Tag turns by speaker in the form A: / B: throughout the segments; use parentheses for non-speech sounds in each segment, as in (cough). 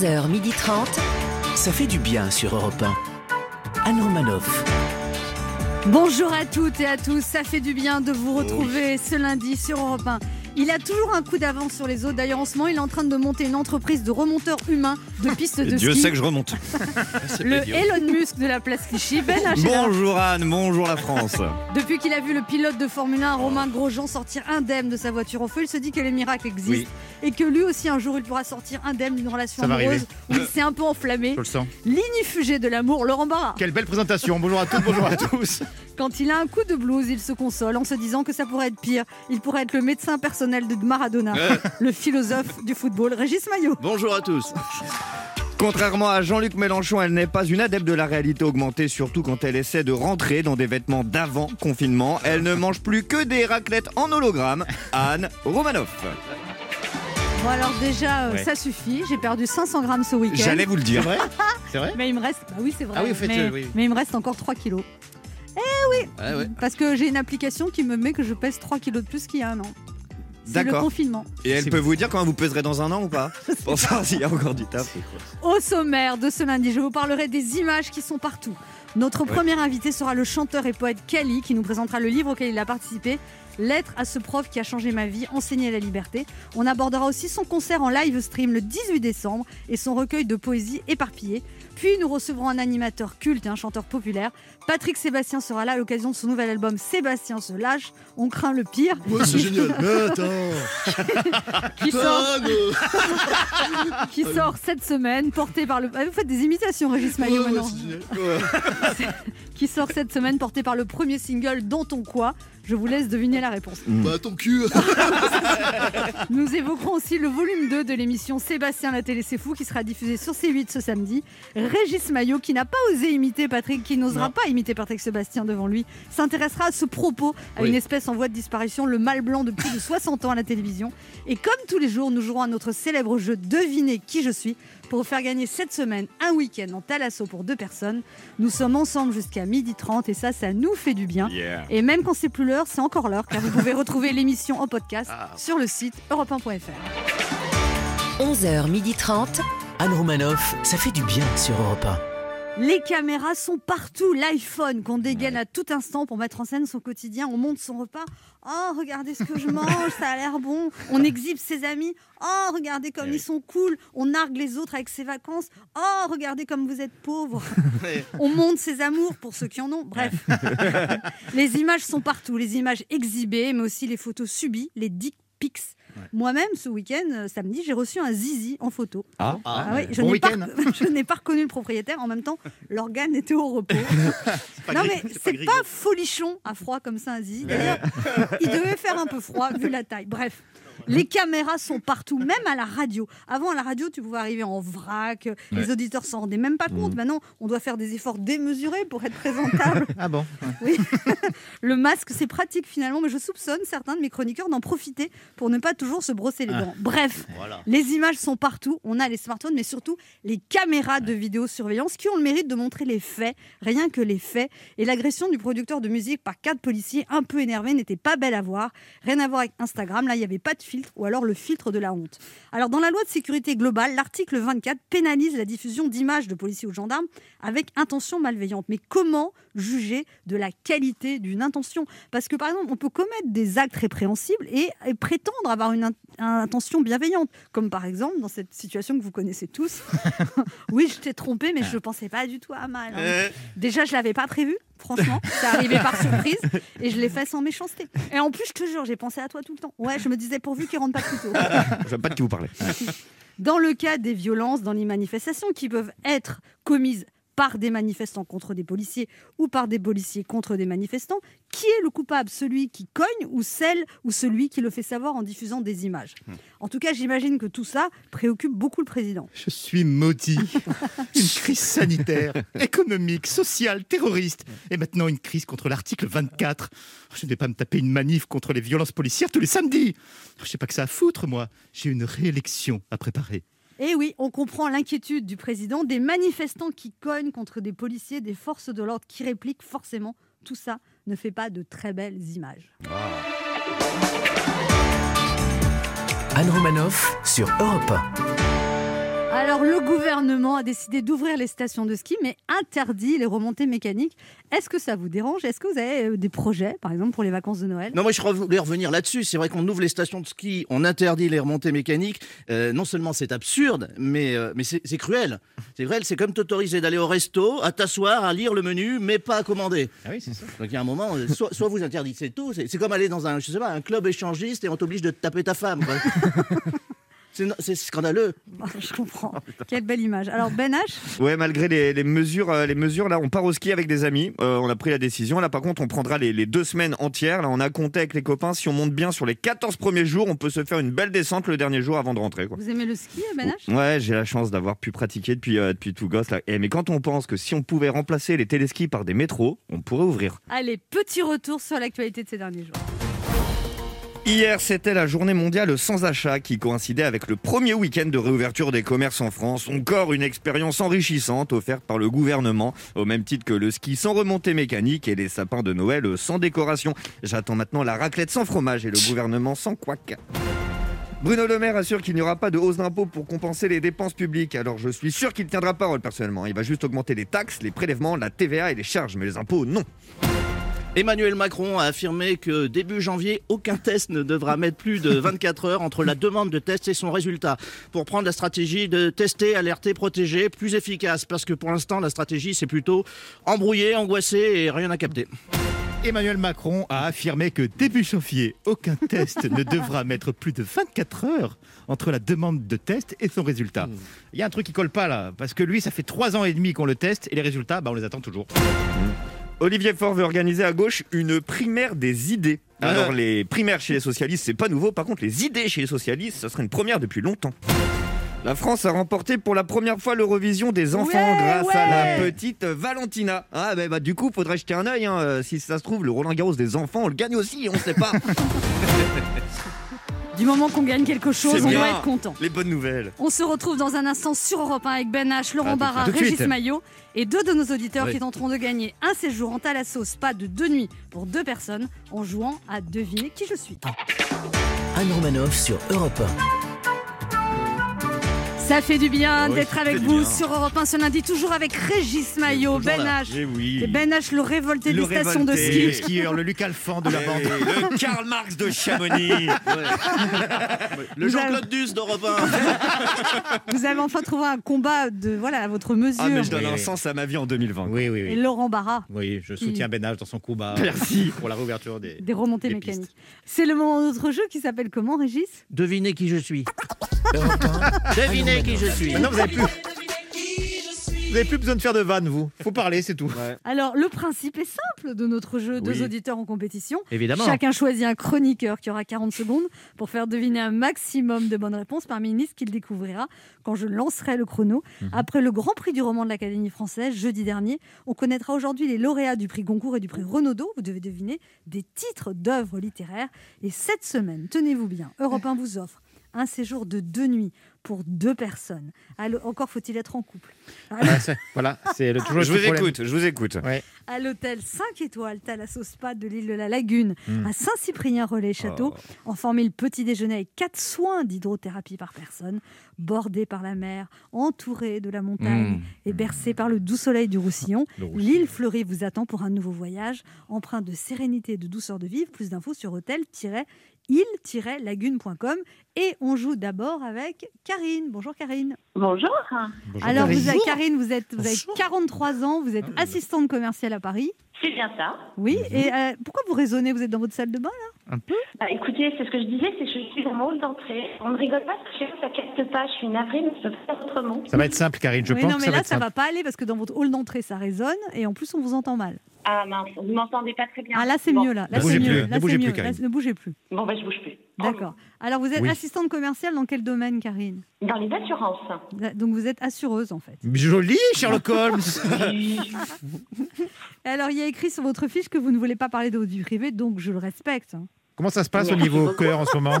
A: 11h30.
B: Ça fait du bien sur Europe 1. Anne Romanoff.
C: Bonjour à toutes et à tous, ça fait du bien de vous retrouver ce lundi sur Europe 1. Il a toujours un coup d'avance sur les autres. D'ailleurs, en ce moment, il est en train de monter une entreprise de remonteurs humains de pistes de
D: Dieu
C: ski.
D: sait que je remonte. (laughs)
C: Le Elon Musk de la place Clichy, Ben Hacher.
D: Bonjour Anne, bonjour la France.
C: Depuis qu'il a vu le pilote de Formule 1, Romain Grosjean, sortir indemne de sa voiture en feu, il se dit que les miracles existent
D: Oui.
C: et que lui aussi, un jour, il pourra sortir indemne d'une relation
E: Ça
C: amoureuse où il s'est un peu enflammé.
E: Je le sens.
C: L'inifugé de l'amour, Laurent Barra.
E: Quelle belle présentation. Bonjour à toutes, bonjour à tous. (laughs)
C: Quand il a un coup de blues, il se console en se disant que ça pourrait être pire. Il pourrait être le médecin personnel de Maradona, le philosophe du football, Régis Maillot.
D: Bonjour à tous. Contrairement à Jean-Luc Mélenchon, elle n'est pas une adepte de la réalité augmentée, surtout quand elle essaie de rentrer dans des vêtements d'avant confinement. Elle ne mange plus que des raclettes en hologramme. Anne Romanoff.
C: Bon alors déjà, euh,
E: Ouais.
C: ça suffit. J'ai perdu 500 grammes ce week-end.
D: J'allais vous le dire.
E: vrai (laughs) C'est vrai
C: Mais il me reste. Bah oui, c'est vrai.
E: Ah oui, au fait,
C: mais,
E: euh, oui.
C: mais il me reste encore 3 kilos. Parce que j'ai une application qui me met que je pèse 3 kilos de plus qu'il y a un an. C'est le
D: D'accord.
C: confinement.
D: Et elle
E: C'est
D: peut vous dire quand vous peserez dans un an ou pas (laughs) Pour savoir s'il y a encore du taf.
C: Au sommaire de ce lundi, je vous parlerai des images qui sont partout. Notre premier invité sera le chanteur et poète Kali qui nous présentera le livre auquel il a participé. Lettre à ce prof qui a changé ma vie, enseigner la liberté. On abordera aussi son concert en live stream le 18 décembre et son recueil de poésie éparpillée. Puis nous recevrons un animateur culte et un chanteur populaire. Patrick Sébastien sera là à l'occasion de son nouvel album Sébastien se lâche. On craint le pire.
F: Ouais, c'est (laughs) génial. Mais attends.
C: Qui sort, (laughs) qui sort cette semaine, porté par le. Ah, Vous faites des imitations, Régis Maillot,
F: ouais,
C: maintenant. (laughs) qui sort cette semaine porté par le premier single Dans ton quoi. Je vous laisse deviner la réponse.
F: Bah ton cul. (laughs)
C: Nous évoquerons aussi le volume 2 de l'émission Sébastien la télé c'est fou qui sera diffusé sur C8 ce samedi. Régis Maillot qui n'a pas osé imiter Patrick, qui n'osera pas imiter Patrick Sébastien devant lui, s'intéressera à ce propos, à
E: Oui.
C: une espèce en voie de disparition, le mâle blanc de plus de 60 ans à la télévision. Et comme tous les jours, nous jouerons à notre célèbre jeu Devinez qui je suis pour vous faire gagner cette semaine un week-end en Thalasso pour deux personnes. Nous sommes ensemble jusqu'à 12h30 et ça, ça nous fait du bien. Et même quand c'est plus l'heure, c'est encore l'heure, car vous pouvez retrouver l'émission en podcast sur le site europe1.fr.
A: 11h30.
B: Anne Romanoff, ça fait du bien sur Europe
C: Les caméras sont partout. L'iPhone qu'on dégaine à tout instant pour mettre en scène son quotidien. On monte son repas. Oh, regardez ce que je mange, ça a l'air bon. On exhibe ses amis. Oh, regardez comme ils sont cool. On nargue les autres avec ses vacances. Oh, regardez comme vous êtes pauvres. (laughs) On monte ses amours pour ceux qui en ont. Bref, (laughs) (laughs) les images sont partout. Les images exhibées, mais aussi les photos subies, les dick pics. Moi-même, ce week-end, euh, samedi, j'ai reçu un zizi en photo.
D: Ah,
C: Ah oui, je
E: Bon
C: n'ai pas,
E: week-end. (laughs)
C: je n'ai pas reconnu le propriétaire. En même temps, l'organe était au repos. (laughs) non, mais c'est pas folichon à froid comme ça, un zizi. D'ailleurs, (laughs) il devait faire un peu froid vu la taille. Bref. Les caméras sont partout, même à la radio. Avant, à la radio, tu pouvais arriver en vrac, les auditeurs s'en rendaient même pas compte. Maintenant, on doit faire des efforts démesurés pour être présentable. (laughs)
E: Ah bon
C: Oui. (laughs) Le masque, c'est pratique finalement, mais je soupçonne certains de mes chroniqueurs d'en profiter pour ne pas toujours se brosser les dents. Bref, les images sont partout. On a les smartphones, mais surtout les caméras de vidéosurveillance qui ont le mérite de montrer les faits, rien que les faits. Et l'agression du producteur de musique par quatre policiers un peu énervés n'était pas belle à voir. Rien à voir avec Instagram. Là, il n'y avait pas de filtre ou alors le filtre de la honte. Alors, dans la loi de sécurité globale, l'article 24 pénalise la diffusion d'images de policiers ou de gendarmes avec intention malveillante. Mais comment juger de la qualité d'une intention? Parce que, par exemple, on peut commettre des actes répréhensibles et, et prétendre avoir une, in- intention bienveillante. Comme par exemple, dans cette situation que vous connaissez tous. (laughs) (laughs) oui, je t'ai trompé, mais je ne pensais pas du tout à mal. hein. Déjà, je l'avais pas prévu, franchement. C'est arrivé par surprise (laughs) et je l'ai fait sans méchanceté. Et en plus, je te jure, j'ai pensé à toi tout le temps. Ouais, je me disais pourvu qu'il rentre pas plus tôt. (laughs)
D: je pas de qui vous parlez.
C: Dans le cas des violences dans les manifestations qui peuvent être commises par des manifestants contre des policiers ou par des policiers contre des manifestants, qui est le coupable? Celui qui cogne ou celle ou celui qui le fait savoir en diffusant des images? En tout cas, j'imagine que tout ça préoccupe beaucoup le président.
E: Je suis maudit. (laughs) Une crise sanitaire, économique, sociale, terroriste. Et maintenant une crise contre l'article 24. Je ne vais pas me taper une manif contre les violences policières tous les samedis. Je sais pas que ça à foutre, moi. J'ai une réélection à préparer.
C: Et oui, on comprend l'inquiétude du président, des manifestants qui cognent contre des policiers, des forces de l'ordre qui répliquent forcément. Tout ça ne fait pas de très belles images.
B: Anne Romanoff sur Europe
C: Alors, le gouvernement a décidé d'ouvrir les stations de ski, mais interdit les remontées mécaniques. Est-ce que ça vous dérange? Est-ce que vous avez euh, des projets, par exemple, pour les vacances de Noël?
G: Non, moi je voulais revenir là-dessus. C'est vrai qu'on ouvre les stations de ski, on interdit les remontées mécaniques. Euh, non seulement c'est absurde, mais, euh, mais c'est cruel. C'est cruel, c'est comme t'autoriser d'aller au resto, à t'asseoir, à lire le menu, mais pas à commander.
E: Ah oui, c'est ça.
G: Donc il y a un moment, euh, soit, soit vous interdisez tout, c'est comme aller dans un, je sais pas, un club échangiste et on t'oblige de taper ta femme. quoi. (laughs) C'est scandaleux.
C: Je comprends. Quelle belle image. Alors, Ben H,
D: Ouais, malgré les, les mesures, euh, les mesures, là, on part au ski avec des amis. Euh, on a pris la décision. Là, par contre, on prendra les, les deux semaines entières. Là, on a compté avec les copains. Si on monte bien sur les 14 premiers jours, on peut se faire une belle descente le dernier jour avant de rentrer. Quoi.
C: vous aimez le ski, Ben H?
D: Ouais, j'ai la chance d'avoir pu pratiquer depuis, euh, depuis tout gosse. Là. Et, mais quand on pense que si on pouvait remplacer les téléskis par des métros, on pourrait ouvrir.
C: Allez, petit retour sur l'actualité de ces derniers jours.
D: Hier, c'était la journée mondiale sans achat qui coïncidait avec le premier week-end de réouverture des commerces en France. Encore une expérience enrichissante offerte par le gouvernement, au même titre que le ski sans remontée mécanique et les sapins de Noël sans décoration. J'attends maintenant la raclette sans fromage et le gouvernement sans couac. Bruno Le Maire assure qu'il n'y aura pas de hausse d'impôts pour compenser les dépenses publiques. Alors je suis sûr qu'il tiendra parole personnellement. Il va juste augmenter les taxes, les prélèvements, la TVA et les charges, mais les impôts, non.
G: Emmanuel Macron a affirmé que début janvier, aucun test ne devra mettre plus de 24 heures entre la demande de test et son résultat. Pour prendre la stratégie de tester, alerter, protéger, plus efficace. Parce que pour l'instant, la stratégie, c'est plutôt embrouiller, angoisser et rien à capter.
E: Emmanuel Macron a affirmé que début janvier, aucun test ne devra mettre plus de 24 heures entre la demande de test et son résultat. Il y a un truc qui colle pas là, parce que lui, ça fait trois ans et demi qu'on le teste et les résultats, bah, on les attend toujours.
D: Olivier Faure veut organiser à gauche une primaire des idées. Alors les primaires chez les socialistes, c'est pas nouveau. Par contre, les idées chez les socialistes, ça serait une première depuis longtemps. La France a remporté pour la première fois l'Eurovision des enfants
C: Ouais,
D: grâce à la petite Valentina. Ah bah, bah, du coup, faudrait jeter un œil. hein. Euh, Si ça se trouve, le Roland Garros des enfants, on le gagne aussi, on sait pas. (laughs)
C: Du moment qu'on gagne quelque chose, on
D: bien.
C: doit être content.
D: les bonnes nouvelles.
C: On se retrouve dans un instant sur Europe 1 avec Ben H, Laurent
E: Ah,
C: Barra, Régis
E: suite.
C: Maillot et deux de nos auditeurs
E: Oui.
C: qui tenteront de gagner un séjour en Thalasso Spa de deux nuits pour deux personnes en jouant à deviner qui je suis.
B: Anne Romanoff sur Europe
C: Ça fait du bien
D: Oui,
C: d'être avec vous
D: bien.
C: sur Europe 1 ce lundi, toujours avec Régis Maillot, Ben. H.
D: Eh oui.
C: Et Ben H, le révolté
D: Le
C: des stations de
D: révolté.
E: Le
C: ski.
E: skieur, le Luc Alphand de la
D: Eh
E: bande.
D: le Karl Marx de Chamonix. (laughs)
G: Le Jean-Claude Duss d'Europe 1.
C: Vous avez enfin trouvé un combat de voilà à votre mesure.
D: ah mais je donne
E: Oui,
D: un sens à ma vie en 2020.
E: Oui, oui,
C: Et. Laurent Barra,
E: Oui, je soutiens Ben H dans son combat
D: Merci.
E: pour la réouverture des.
C: des remontées
E: Des
C: mécaniques.
E: pistes.
C: C'est le moment de notre jeu qui s'appelle comment, Régis?
G: Devinez qui je suis.
B: Europe 1.
G: Devinez qui je suis.
E: Maintenant, vous avez plus. Vous avez plus besoin de faire de vannes, vous. Faut parler, c'est tout.
C: Alors, le principe est simple de notre jeu, deux
E: Oui.
C: auditeurs en compétition.
E: Évidemment.
C: Chacun choisit un chroniqueur qui aura 40 secondes pour faire deviner un maximum de bonnes réponses parmi une liste qu'il découvrira quand je lancerai le chrono.
E: Mhm.
C: Après le Grand Prix du roman de l'Académie française, jeudi dernier, on connaîtra aujourd'hui les lauréats du prix Goncourt et du prix Renaudot. Vous devez deviner des titres d'œuvres littéraires. Et cette semaine, tenez-vous bien, Europe 1 vous offre un séjour de deux nuits pour deux personnes. Alors, encore faut-il être en couple.
E: Voilà, c'est- voilà, c'est le- toujours le
D: Je vous
E: problème.
D: écoute, je vous écoute.
E: Ouais.
C: à l'hôtel 5 étoiles Thalasso Spa de l'île de la Lagune,
E: Mm.
C: à Saint-Cyprien-Relais-Château, en formule petit déjeuner avec 4 soins d'hydrothérapie par personne, bordé par la mer, entouré de la montagne
E: Mm.
C: et bercé par le doux soleil du Roussillon.
E: Le Roussillon.
C: L'île fleurie vous attend pour un nouveau voyage, empreint de sérénité et de douceur de vivre. Plus d'infos sur hôtel-île-lagune.com. Et on joue d'abord avec Karine. Bonjour Karine.
H: Bonjour.
C: Alors
E: Karine.
C: vous avez, Karine, vous, êtes, vous avez
E: Bonjour.
C: 43 ans, vous êtes
E: Ah,
C: assistante commerciale à Paris.
H: C'est bien ça.
C: Oui,
E: Mhm.
C: et euh, pourquoi vous raisonnez Vous êtes dans votre salle de bain là?
H: Bah, écoutez, c'est ce que je disais, c'est que je suis dans mon hall d'entrée. On ne rigole pas parce que ça capte pas. Je suis navrée, mais je peux pas faire autrement.
E: Ça va être simple, Karine. Je
C: Oui,
E: pense
C: non,
E: que
C: mais
E: ça va
C: là,
E: être
C: ça
E: simple.
C: va pas aller parce que dans votre hall d'entrée, ça résonne et en plus, on vous entend mal.
H: Ah mince, vous m'entendez pas très bien.
C: Ah, là, c'est
H: Bon.
C: mieux, là. Là,
E: Ne bougez
C: mieux.
E: plus,
C: Là,
E: ne bougez
C: mieux.
E: plus,
C: Là, ne bougez plus.
H: Bon, bah, je bouge plus.
C: D'accord. Alors, vous êtes
E: Oui.
C: assistante commerciale dans quel domaine, Karine?
H: Dans les assurances.
C: Donc, vous êtes assureuse, en fait.
E: Joli, Sherlock Holmes. (laughs) (laughs)
C: Alors, il y a écrit sur votre fiche que vous ne voulez pas parler de votre vie privée, donc je le respecte.
E: Comment ça se passe au niveau
H: beaucoup.
E: cœur en ce moment? (laughs)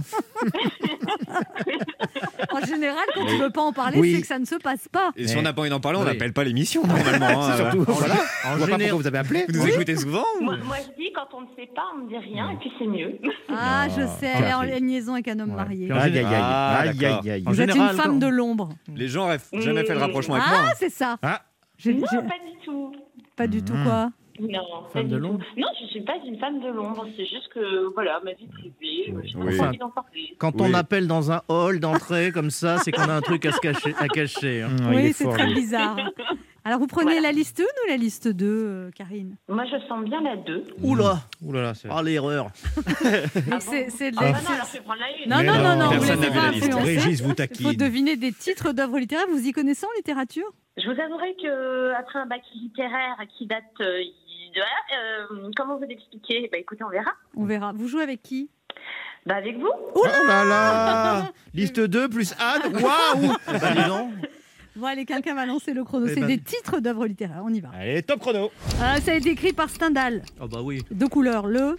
C: En général, quand tu veux pas en parler,
E: Oui.
C: c'est que ça ne se passe pas.
D: Et si on n'a pas envie d'en parler, on
G: Oui.
D: n'appelle pas l'émission normalement. (laughs) hein.
E: C'est surtout. Voilà.
G: En
E: On voit pas
G: général-
E: pourquoi vous avez appelé.
D: Vous nous écoutez souvent ou-
H: Moi, moi, je dis, quand on ne sait pas, on ne dit rien, et puis c'est mieux.
C: Ah, (laughs) je sais, elle est en liaison avec un homme marié.
E: Aïe, aïe, aïe.
D: Ah,
E: Aïe, aïe,
C: Vous êtes une femme de l'ombre.
D: Les gens n'ont jamais fait le rapprochement avec
C: Ah,
D: moi.
C: c'est ça.
E: Ah.
H: Non, pas du tout.
C: Pas du tout quoi.
H: Non,
G: Femme de l'ombre
H: Non, je ne suis pas une femme de l'ombre. C'est juste que, voilà, ma vie privée, je n'ai
D: Oui.
H: pas envie d'en parler.
G: Quand
D: Oui.
G: on appelle dans un hall d'entrée comme ça, c'est qu'on a un truc à se cacher. À cacher hein.
E: Mmh, il
C: oui,
E: est
C: c'est très
E: lui.
C: bizarre. (laughs) Alors, vous prenez
H: Voilà.
C: la liste 1 ou la liste 2, euh, Karine?
H: Moi, je sens bien la 2.
G: Oula
E: là, c'est-
G: Ah l'erreur (laughs)
C: c'est- de la-
H: non, alors je vais prendre la une.
C: Non, non, non, non, vous
D: vu
C: pas influencer.
E: Régis vous
C: Il faut
E: taquine.
C: deviner des titres d'œuvres littéraires. Vous y connaissez en littérature?
H: Je vous avouerai que après un bac littéraire qui date euh, de euh, comment vous l'expliquer Bah écoutez, on verra.
C: On verra. Vous jouez avec qui?
H: Bah avec vous.
E: Oh là là (laughs) Liste 2 plus Anne Waouh
G: Bah dis donc
C: Bon, allez, quelqu'un va lancer le chrono.
G: Eh
C: C'est
G: ben-
C: des titres d'œuvres littéraires. On y va.
E: Allez, top chrono
C: Euh, ça a été écrit par Stendhal.
G: Ah bah oui
C: Deux couleurs. Le
H: Le rouge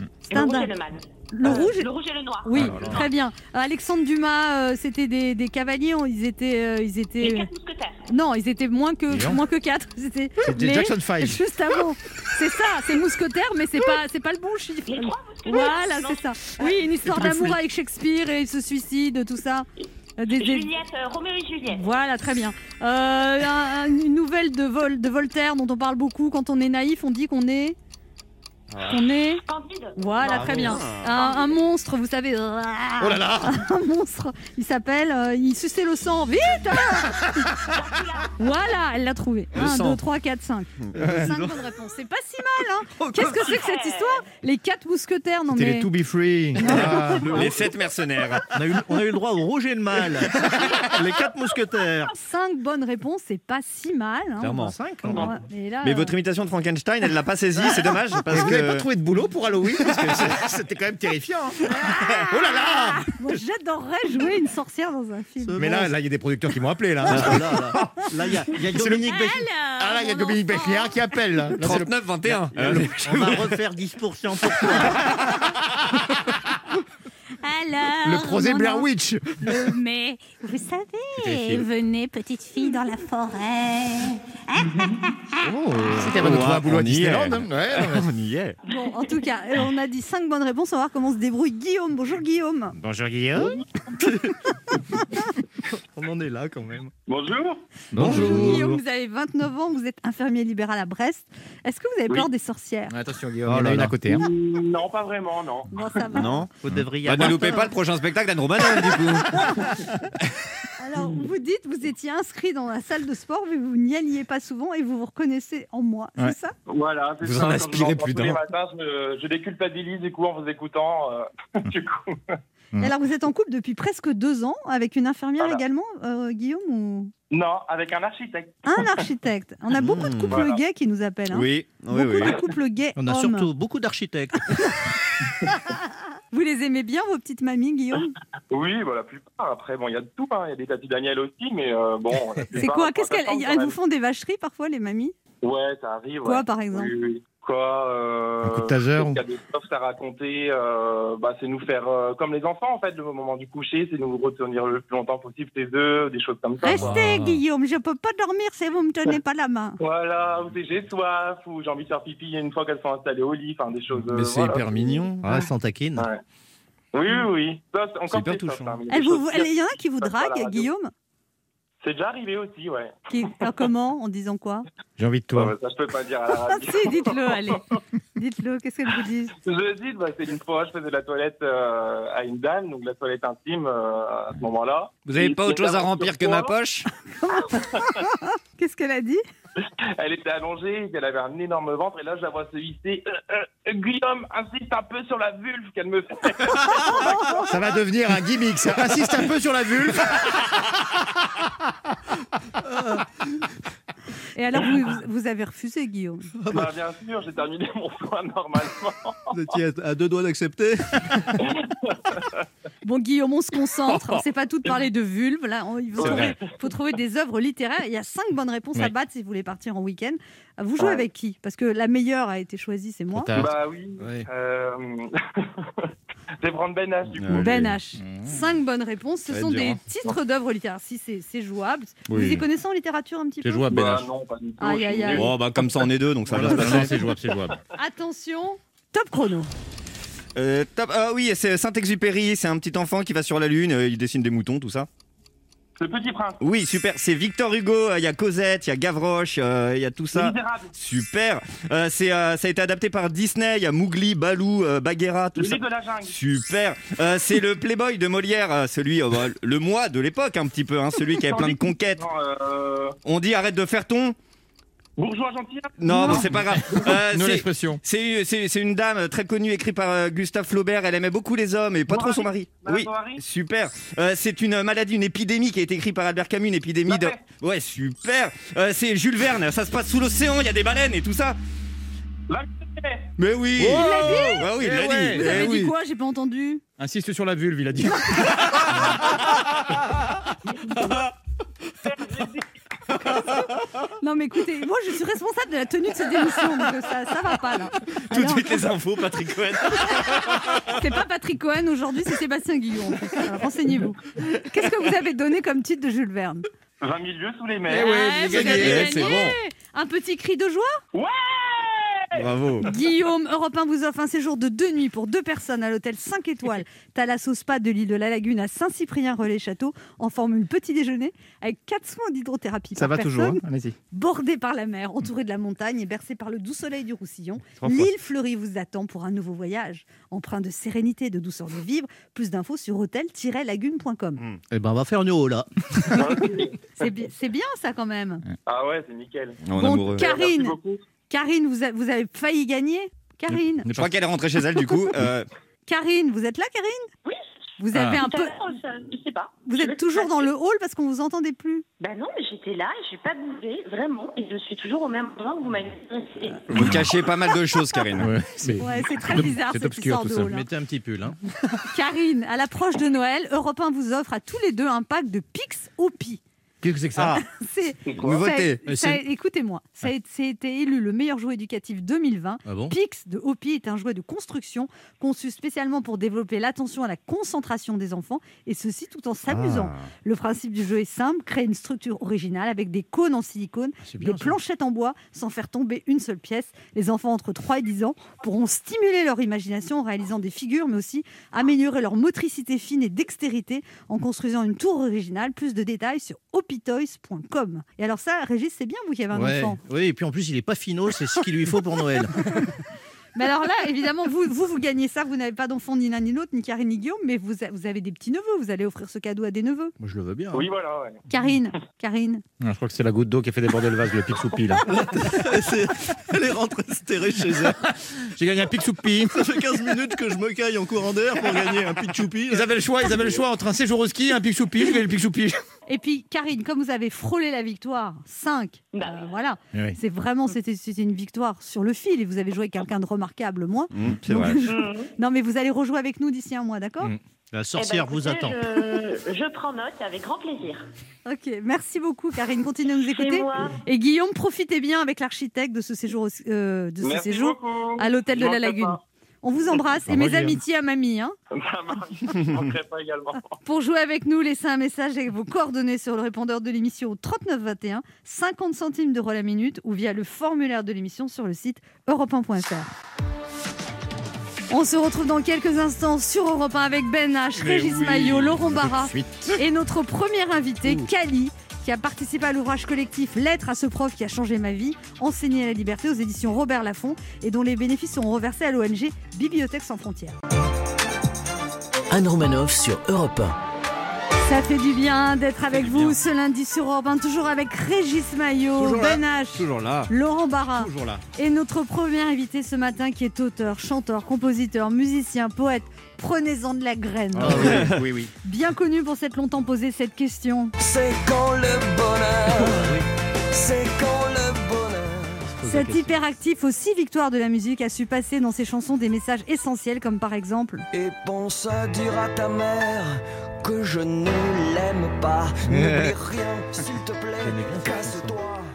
H: et
C: Stendhal.
H: le mal.
C: Le
H: Euh,
C: rouge.
H: Le rouge et le noir.
C: Oui,
E: Ah là là.
C: très bien. Alexandre Dumas, euh, c'était des, des cavaliers. on- Ils étaient, euh, ils
H: Les
C: étaient.
H: quatre mousquetaires.
C: Non, ils étaient moins que moins que quatre. (laughs) C'était les-
E: Jackson 5. (laughs)
C: Juste avant. C'est ça, c'est mousquetaire, mais c'est pas, c'est pas le bon chiffre.
H: Les trois mousquetaires.
C: Voilà, c'est ça. Oui, une histoire d'amour avec Shakespeare et il se suicide, tout ça. Des- des-
H: Juliette, euh, Roméo et Juliette.
C: Voilà, très bien. Euh, un- un- une nouvelle de, Vol, de Voltaire dont on parle beaucoup. Quand on est naïf, on dit qu'on est. Qu'on est.
H: Candide.
C: Voilà,
G: Bravo.
C: très bien. Un, un monstre, vous savez.
E: Oh là là (laughs)
C: Un monstre. Il s'appelle. euh, il suçait le sang. Vite hein (laughs) Voilà, elle l'a trouvé.
D: Le
C: 1,
D: sang.
C: 2, 3, 4, 5. 5 bonnes réponses. C'est pas si mal, hein (laughs) Qu'est-ce que c'est que cette histoire? Les quatre mousquetaires, non mais.
E: les To Be Free. Ah.
D: Les sept mercenaires.
G: on a, eu, on a eu le droit au rouge et le mal Les quatre mousquetaires
C: 5 bonnes réponses, c'est pas si mal. Hein.
D: Clairement.
G: 5
C: Ouais, et là,
D: Mais
C: euh,
D: votre imitation de Frankenstein, elle l'a pas saisie, c'est dommage. Parce
E: vous n'avez pas trouvé de boulot pour Halloween Parce que (laughs) c'était quand même terrifiant. hein. Oh là là
C: Moi, j'adorerais jouer une sorcière dans un film.
E: Mais là, là, il y a des producteurs qui m'ont appelé. Là, (laughs)
G: Là, il y a, il y a Dominique Béch-
E: ah, là, il y a Dominique qui appelle. Là, Là, c'est le-
D: 39, 21.
G: On va refaire 10% pour toi. (laughs)
C: Alors,
E: le
C: mon
E: Blair Witch.
C: le mais vous savez, venez petite fille dans la forêt. (laughs)
E: C'était trouver un boulot
D: on
E: à
D: y
E: Disneyland.
D: est.
E: hein. Ouais. (laughs)
D: On y est.
C: Bon, en tout cas, euh, on a dit cinq bonnes réponses. On va voir comment se débrouille Guillaume. Bonjour Guillaume.
E: Bonjour Guillaume. (laughs)
G: On en est là quand même.
I: Bonjour.
C: Guillaume, vous avez 29 ans, vous êtes infirmier libéral à Brest. Est-ce que vous avez
I: Oui.
C: peur des sorcières?
E: Attention Guillaume,
G: Oh
E: il y en a une à côté. hein.
I: Non, pas vraiment, non.
C: Bon, ça va.
D: Non
G: Vous devriez
D: bah, loupez pas le prochain spectacle d'Anne Romanoff, du coup. (laughs)
C: Alors, vous dites, vous étiez inscrit dans la salle de sport, mais vous n'y alliez pas souvent et vous vous reconnaissez en moi.
E: Ouais.
C: C'est ça?
I: Voilà, c'est
D: Vous
I: ça.
D: en
I: m'entends
D: plus d'un.
I: je, me- je déculpabilise du coup en vous écoutant. euh, (laughs) du coup.
E: Mm.
C: Et alors, vous êtes en couple depuis presque deux ans avec une infirmière
I: Voilà.
C: également, euh, Guillaume ou...
I: Non, avec un architecte.
C: Un architecte. On a beaucoup de couples
I: Voilà.
C: gays qui nous appellent. hein.
D: Oui, oui,
C: beaucoup
D: oui.
C: de couples gays
G: On a
C: hommes.
G: surtout beaucoup d'architectes. (laughs)
C: Vous les aimez bien, vos petites mamies, Guillaume (laughs)
I: Oui, voilà, la plupart. Après, bon, il y a de tout. hein. Il y a des Tati Daniel aussi, mais euh, bon. (laughs)
C: C'est quoi Qu'est-ce qu'elles elles vous font des vacheries parfois, les mamies
I: Ouais, ça arrive.
C: Quoi,
I: ouais.
C: par exemple
I: Oui, oui. Quoi euh,
E: Un coup de taser
I: Il y a des stuffs à raconter. euh, bah, c'est nous faire euh, comme les enfants, en fait, le moment du coucher, c'est nous retenir le plus longtemps possible chez eux, des choses comme ça. quoi.
C: Restez, Guillaume, je peux pas dormir si vous me tenez pas la main. (laughs)
I: Voilà, ou c'est j'ai soif, ou j'ai envie de faire pipi une fois qu'elles sont installées au lit, enfin des choses. euh,
D: Mais c'est
I: voilà.
D: hyper mignon.
G: Ouais, sans taquine.
I: Ouais. Oui, oui, oui. C'est encore
D: hyper touchant.
I: choses
C: il y en a qui vous
I: c'est
C: draguent,
I: radio.
C: Guillaume?
I: C'est déjà arrivé aussi, ouais.
C: qui, Comment En disant quoi?
E: J'ai envie de toi.
I: ouais, ça, je peux pas dire à la
C: Ah
I: radio.
C: si, dites-le, allez. Dites-le, qu'est-ce qu'elle vous dit
I: Je dis, bah, c'est une fois, je faisais la toilette euh, à une dame, donc la toilette intime euh, à ce moment-là.
D: Vous avez
I: Et
D: pas autre chose à remplir que ma poche?
C: Qu'est-ce qu'elle a dit? (laughs)
I: Elle était allongée, qu'elle avait un énorme ventre, et là, je la vois se hisser. Euh, euh, Guillaume, insiste un peu sur la vulve qu'elle me fait. (laughs)
E: Ça va devenir un gimmick. Ça insiste un peu sur la vulve.
C: Et alors, vous, vous avez refusé, Guillaume?
I: Bah, bien sûr, j'ai terminé mon (laughs) soin normalement.
G: Vous étiez à deux doigts d'accepter
C: Bon, Guillaume, on se concentre. (laughs) C'est pas tout de parler de vulve. Là, on- il faut
E: C'est
C: trouver,
E: vrai.
C: faut trouver des œuvres littéraires. Il y a cinq bonnes réponses à battre si vous voulez partir en week-end. Vous jouez
I: Ouais.
C: avec qui? Parce que la meilleure a été choisie, c'est moi.
I: Bah oui.
B: Ouais.
I: Euh... (laughs) vais prendre Ben H du coup.
B: Ouais.
C: Ben H.
E: Mmh.
C: Cinq bonnes réponses. Ce sont des
B: hein.
C: titres d'œuvres littéraires. Si c'est c'est jouable.
E: Oui.
C: Vous y connaissez en littérature un petit peu?
E: C'est jouable, Ben
I: Bah
E: H.
I: non, pas du tout.
C: Aïe, aïe, aïe.
D: Oh, bah comme ça on est deux, donc ça va se passer.
E: c'est jouable, c'est jouable.
C: Attention, top chrono.
D: Euh, top- Ah oui, c'est Saint-Exupéry, c'est un petit enfant qui va sur la lune, euh, il dessine des moutons, tout ça.
I: Le Petit Prince.
D: Oui, super, c'est Victor Hugo, euh, il y a Cosette, il y a Gavroche, euh, il y a tout ça. Super, Euh, c'est, euh, ça a été adapté par Disney, il y a Mowgli, Balou, Bagheera, tout
I: Le
D: ça.
I: de la jungle.
D: Super. C'est le Playboy de Molière, celui, bah, le moi de l'époque un petit peu, hein, celui qui avait (laughs) plein de conquêtes. On dit arrête de faire ton.
I: Bourgeois gentil.
D: Non, mais c'est pas grave. (laughs) Euh,
E: Nous l'expression.
D: c'est c'est- c'est une dame très connue écrite par euh, Gustave Flaubert. Elle aimait beaucoup les hommes et pas trop son mari.
I: Madame
D: Oui, super. Euh, c'est une maladie, une épidémie qui a été écrite par Albert Camus, une épidémie
I: La
D: de. Ouais, super. Euh, c'est Jules Verne. Ça se passe sous l'océan. Il y a des baleines et tout ça.
I: La
D: Mais oui.
E: Oh
D: il l'a dit. oui, il
E: Eh
D: l'a
E: ouais.
D: dit.
C: Vous
D: Eh
C: avez
D: oui.
C: dit quoi J'ai pas entendu.
E: Insiste sur la vulve, il a dit. (laughs) (laughs)
C: Non, mais écoutez, moi je suis responsable de la tenue de cette émission, donc euh, ça, ça va pas là.
D: Tout de suite les infos, Patrick Cohen. (laughs)
C: C'est pas Patrick Cohen aujourd'hui, c'est Sébastien Guillon. Renseignez-vous. Qu'est-ce que vous avez donné comme titre de Jules Verne?
I: 20 000 lieues sous les
E: Eh
I: mers.
E: ouais,
C: Ouais,
E: vous
C: vous
E: gagné.
C: avez
D: Eh, c'est
C: gagné. Un petit cri de joie?
D: Bravo.
C: Guillaume, Europe 1 vous offre un séjour de deux nuits pour deux personnes à l'hôtel 5 étoiles Thalasso Spa de l'île de la Lagune à Saint-Cyprien-Relais-Château en formule petit déjeuner avec 4 soins d'hydrothérapie
E: Ça
C: par
E: va toujours,
C: personne,
E: hein allez-y.
C: bordé par la mer, entouré de la montagne et bercé par le doux soleil du Roussillon. L'île fleurie vous attend pour un nouveau voyage, empreint de sérénité et de douceur de vivre. Plus d'infos sur hôtel-lagune.com.
G: Eh ben, on va faire une haut là. (laughs)
C: C'est bi- C'est bien ça quand même.
I: Ah ouais, c'est nickel.
D: En
C: Bon, Karine. Karine, vous, a- vous avez failli gagner Karine,
D: Je crois qu'elle est rentrée chez elle du coup. Euh, (laughs)
C: Karine, vous êtes là Karine?
H: Oui.
C: Vous
E: Ah.
C: avez un peu...
H: Je sais pas.
C: Vous êtes toujours dans le hall parce qu'on vous entendait plus.
H: Ben non, mais j'étais là et j'ai pas bougé, vraiment. Et je suis toujours au même endroit où vous m'avez
D: vous cachez pas mal de choses, Karine.
E: Ouais, c'est-
C: Ouais, c'est très
E: C'est
C: bizarre cette
E: obscur, tout ça.
C: hall. hein.
G: Mettez un petit pull. Hein. (laughs)
C: Karine, à l'approche de Noël, Europe 1 vous offre à tous les deux un pack de Pix au Pi.
E: Qu'est-ce que c'est que ça
D: Ah, (laughs) vous votez.
C: Écoutez-moi, ça a été- c'est été élu le meilleur jouet éducatif 2020.
G: Ah bon
C: Pix de Hopi est un jouet de construction conçu spécialement pour développer l'attention à la concentration des enfants et ceci tout en s'amusant.
D: Ah.
C: Le principe du jeu est simple, créer une structure originale avec des cônes en silicone,
G: C'est
C: des
G: ça.
C: planchettes en bois sans faire tomber une seule pièce. Les enfants entre 3 et 10 ans pourront stimuler leur imagination en réalisant des figures mais aussi améliorer leur motricité fine et dextérité en construisant une tour originale. Plus de détails sur opitoys.com. Et alors ça, Régis, c'est bien vous qui avez un
G: Ouais.
C: enfant.
G: Oui, et puis en plus, il est pas finot, c'est ce qu'il lui faut pour Noël. (laughs) (laughs)
C: Mais alors là, évidemment, vous, vous, vous gagnez ça. Vous n'avez pas d'enfant ni l'un ni l'autre, ni Karine ni Guillaume, mais vous, a- vous avez des petits neveux. Vous allez offrir ce cadeau à des neveux.
G: Moi, je le veux bien. hein.
I: Oui, voilà, ouais.
C: Karine, Karine.
E: Ah, Je crois que c'est la goutte d'eau qui a fait déborder le vase, le pixoupi là. (laughs)
G: Elle est rentrée se terrer chez elle.
E: J'ai gagné un pixoupi.
G: Ça fait 15 minutes que je me caille en courant d'air pour gagner un pitchoupi.
E: Ils avaient le choix, ils avaient le choix entre un séjour au ski et un pixoupi. J'ai gagné le pixoupi.
C: Et puis, Karine, comme vous avez frôlé la victoire, 5,
H: Bah oui.
C: voilà.
E: Oui.
C: C'est vraiment, c'était c'était une victoire sur le fil et vous avez joué avec quelqu'un de remarquable, moi.
D: Mmh, c'est
C: Donc,
D: vrai. (laughs)
C: Non, mais vous allez rejouer avec nous d'ici un mois, d'accord
E: Mm.
G: La
H: Eh ben,
G: sorcière vous
H: écoutez,
G: attend.
H: Je, je prends note avec grand plaisir.
C: Ok, merci beaucoup, Karine. Continuez à nous écouter. Et Guillaume, profitez bien avec l'architecte de ce séjour, euh, de ce
I: Merci
C: séjour
I: beaucoup.
C: à l'hôtel de la Lagune.
I: pas.
C: On vous embrasse et mes amitiés à mamie. Hein.
I: Ça marche. Je ne manquerai pas également. (laughs)
C: Pour jouer avec nous, laissez un message avec vos coordonnées sur le répondeur de l'émission au 3921, 50 centimes d'euros la minute ou via le formulaire de l'émission sur le site europe1.fr. On se retrouve dans quelques instants sur Europe 1 avec Ben H, Régis
E: oui,
C: Maillot, Laurent Barra et notre premier invité, Kali, qui a participé à l'ouvrage collectif Lettre à ce prof qui a changé ma vie, enseigner la liberté aux éditions Robert Laffont et dont les bénéfices seront reversés à l'ONG Bibliothèque sans frontières.
B: Anne Romanoff sur Europe
C: Ça fait du bien d'être avec vous ce lundi sur Europe 1, toujours avec Régis Maillot,
E: Toujours là.
C: Ben H,
E: Toujours là.
C: Laurent Barra
E: Toujours là.
C: et notre premier invité ce matin qui est auteur, chanteur, compositeur, musicien, poète. Prenez-en de la graine.
E: Ah oui, (laughs) oui, oui.
C: Bien connu pour s'être longtemps posé cette question.
J: C'est quand le bonheur, c'est quand le
C: Cet hyperactif aux six victoires de la musique a su passer dans ses chansons des messages essentiels comme par exemple
J: Et pense à dire à ta mère que je ne l'aime pas. (laughs) N'oublie rien, s'il te plaît, casse-toi.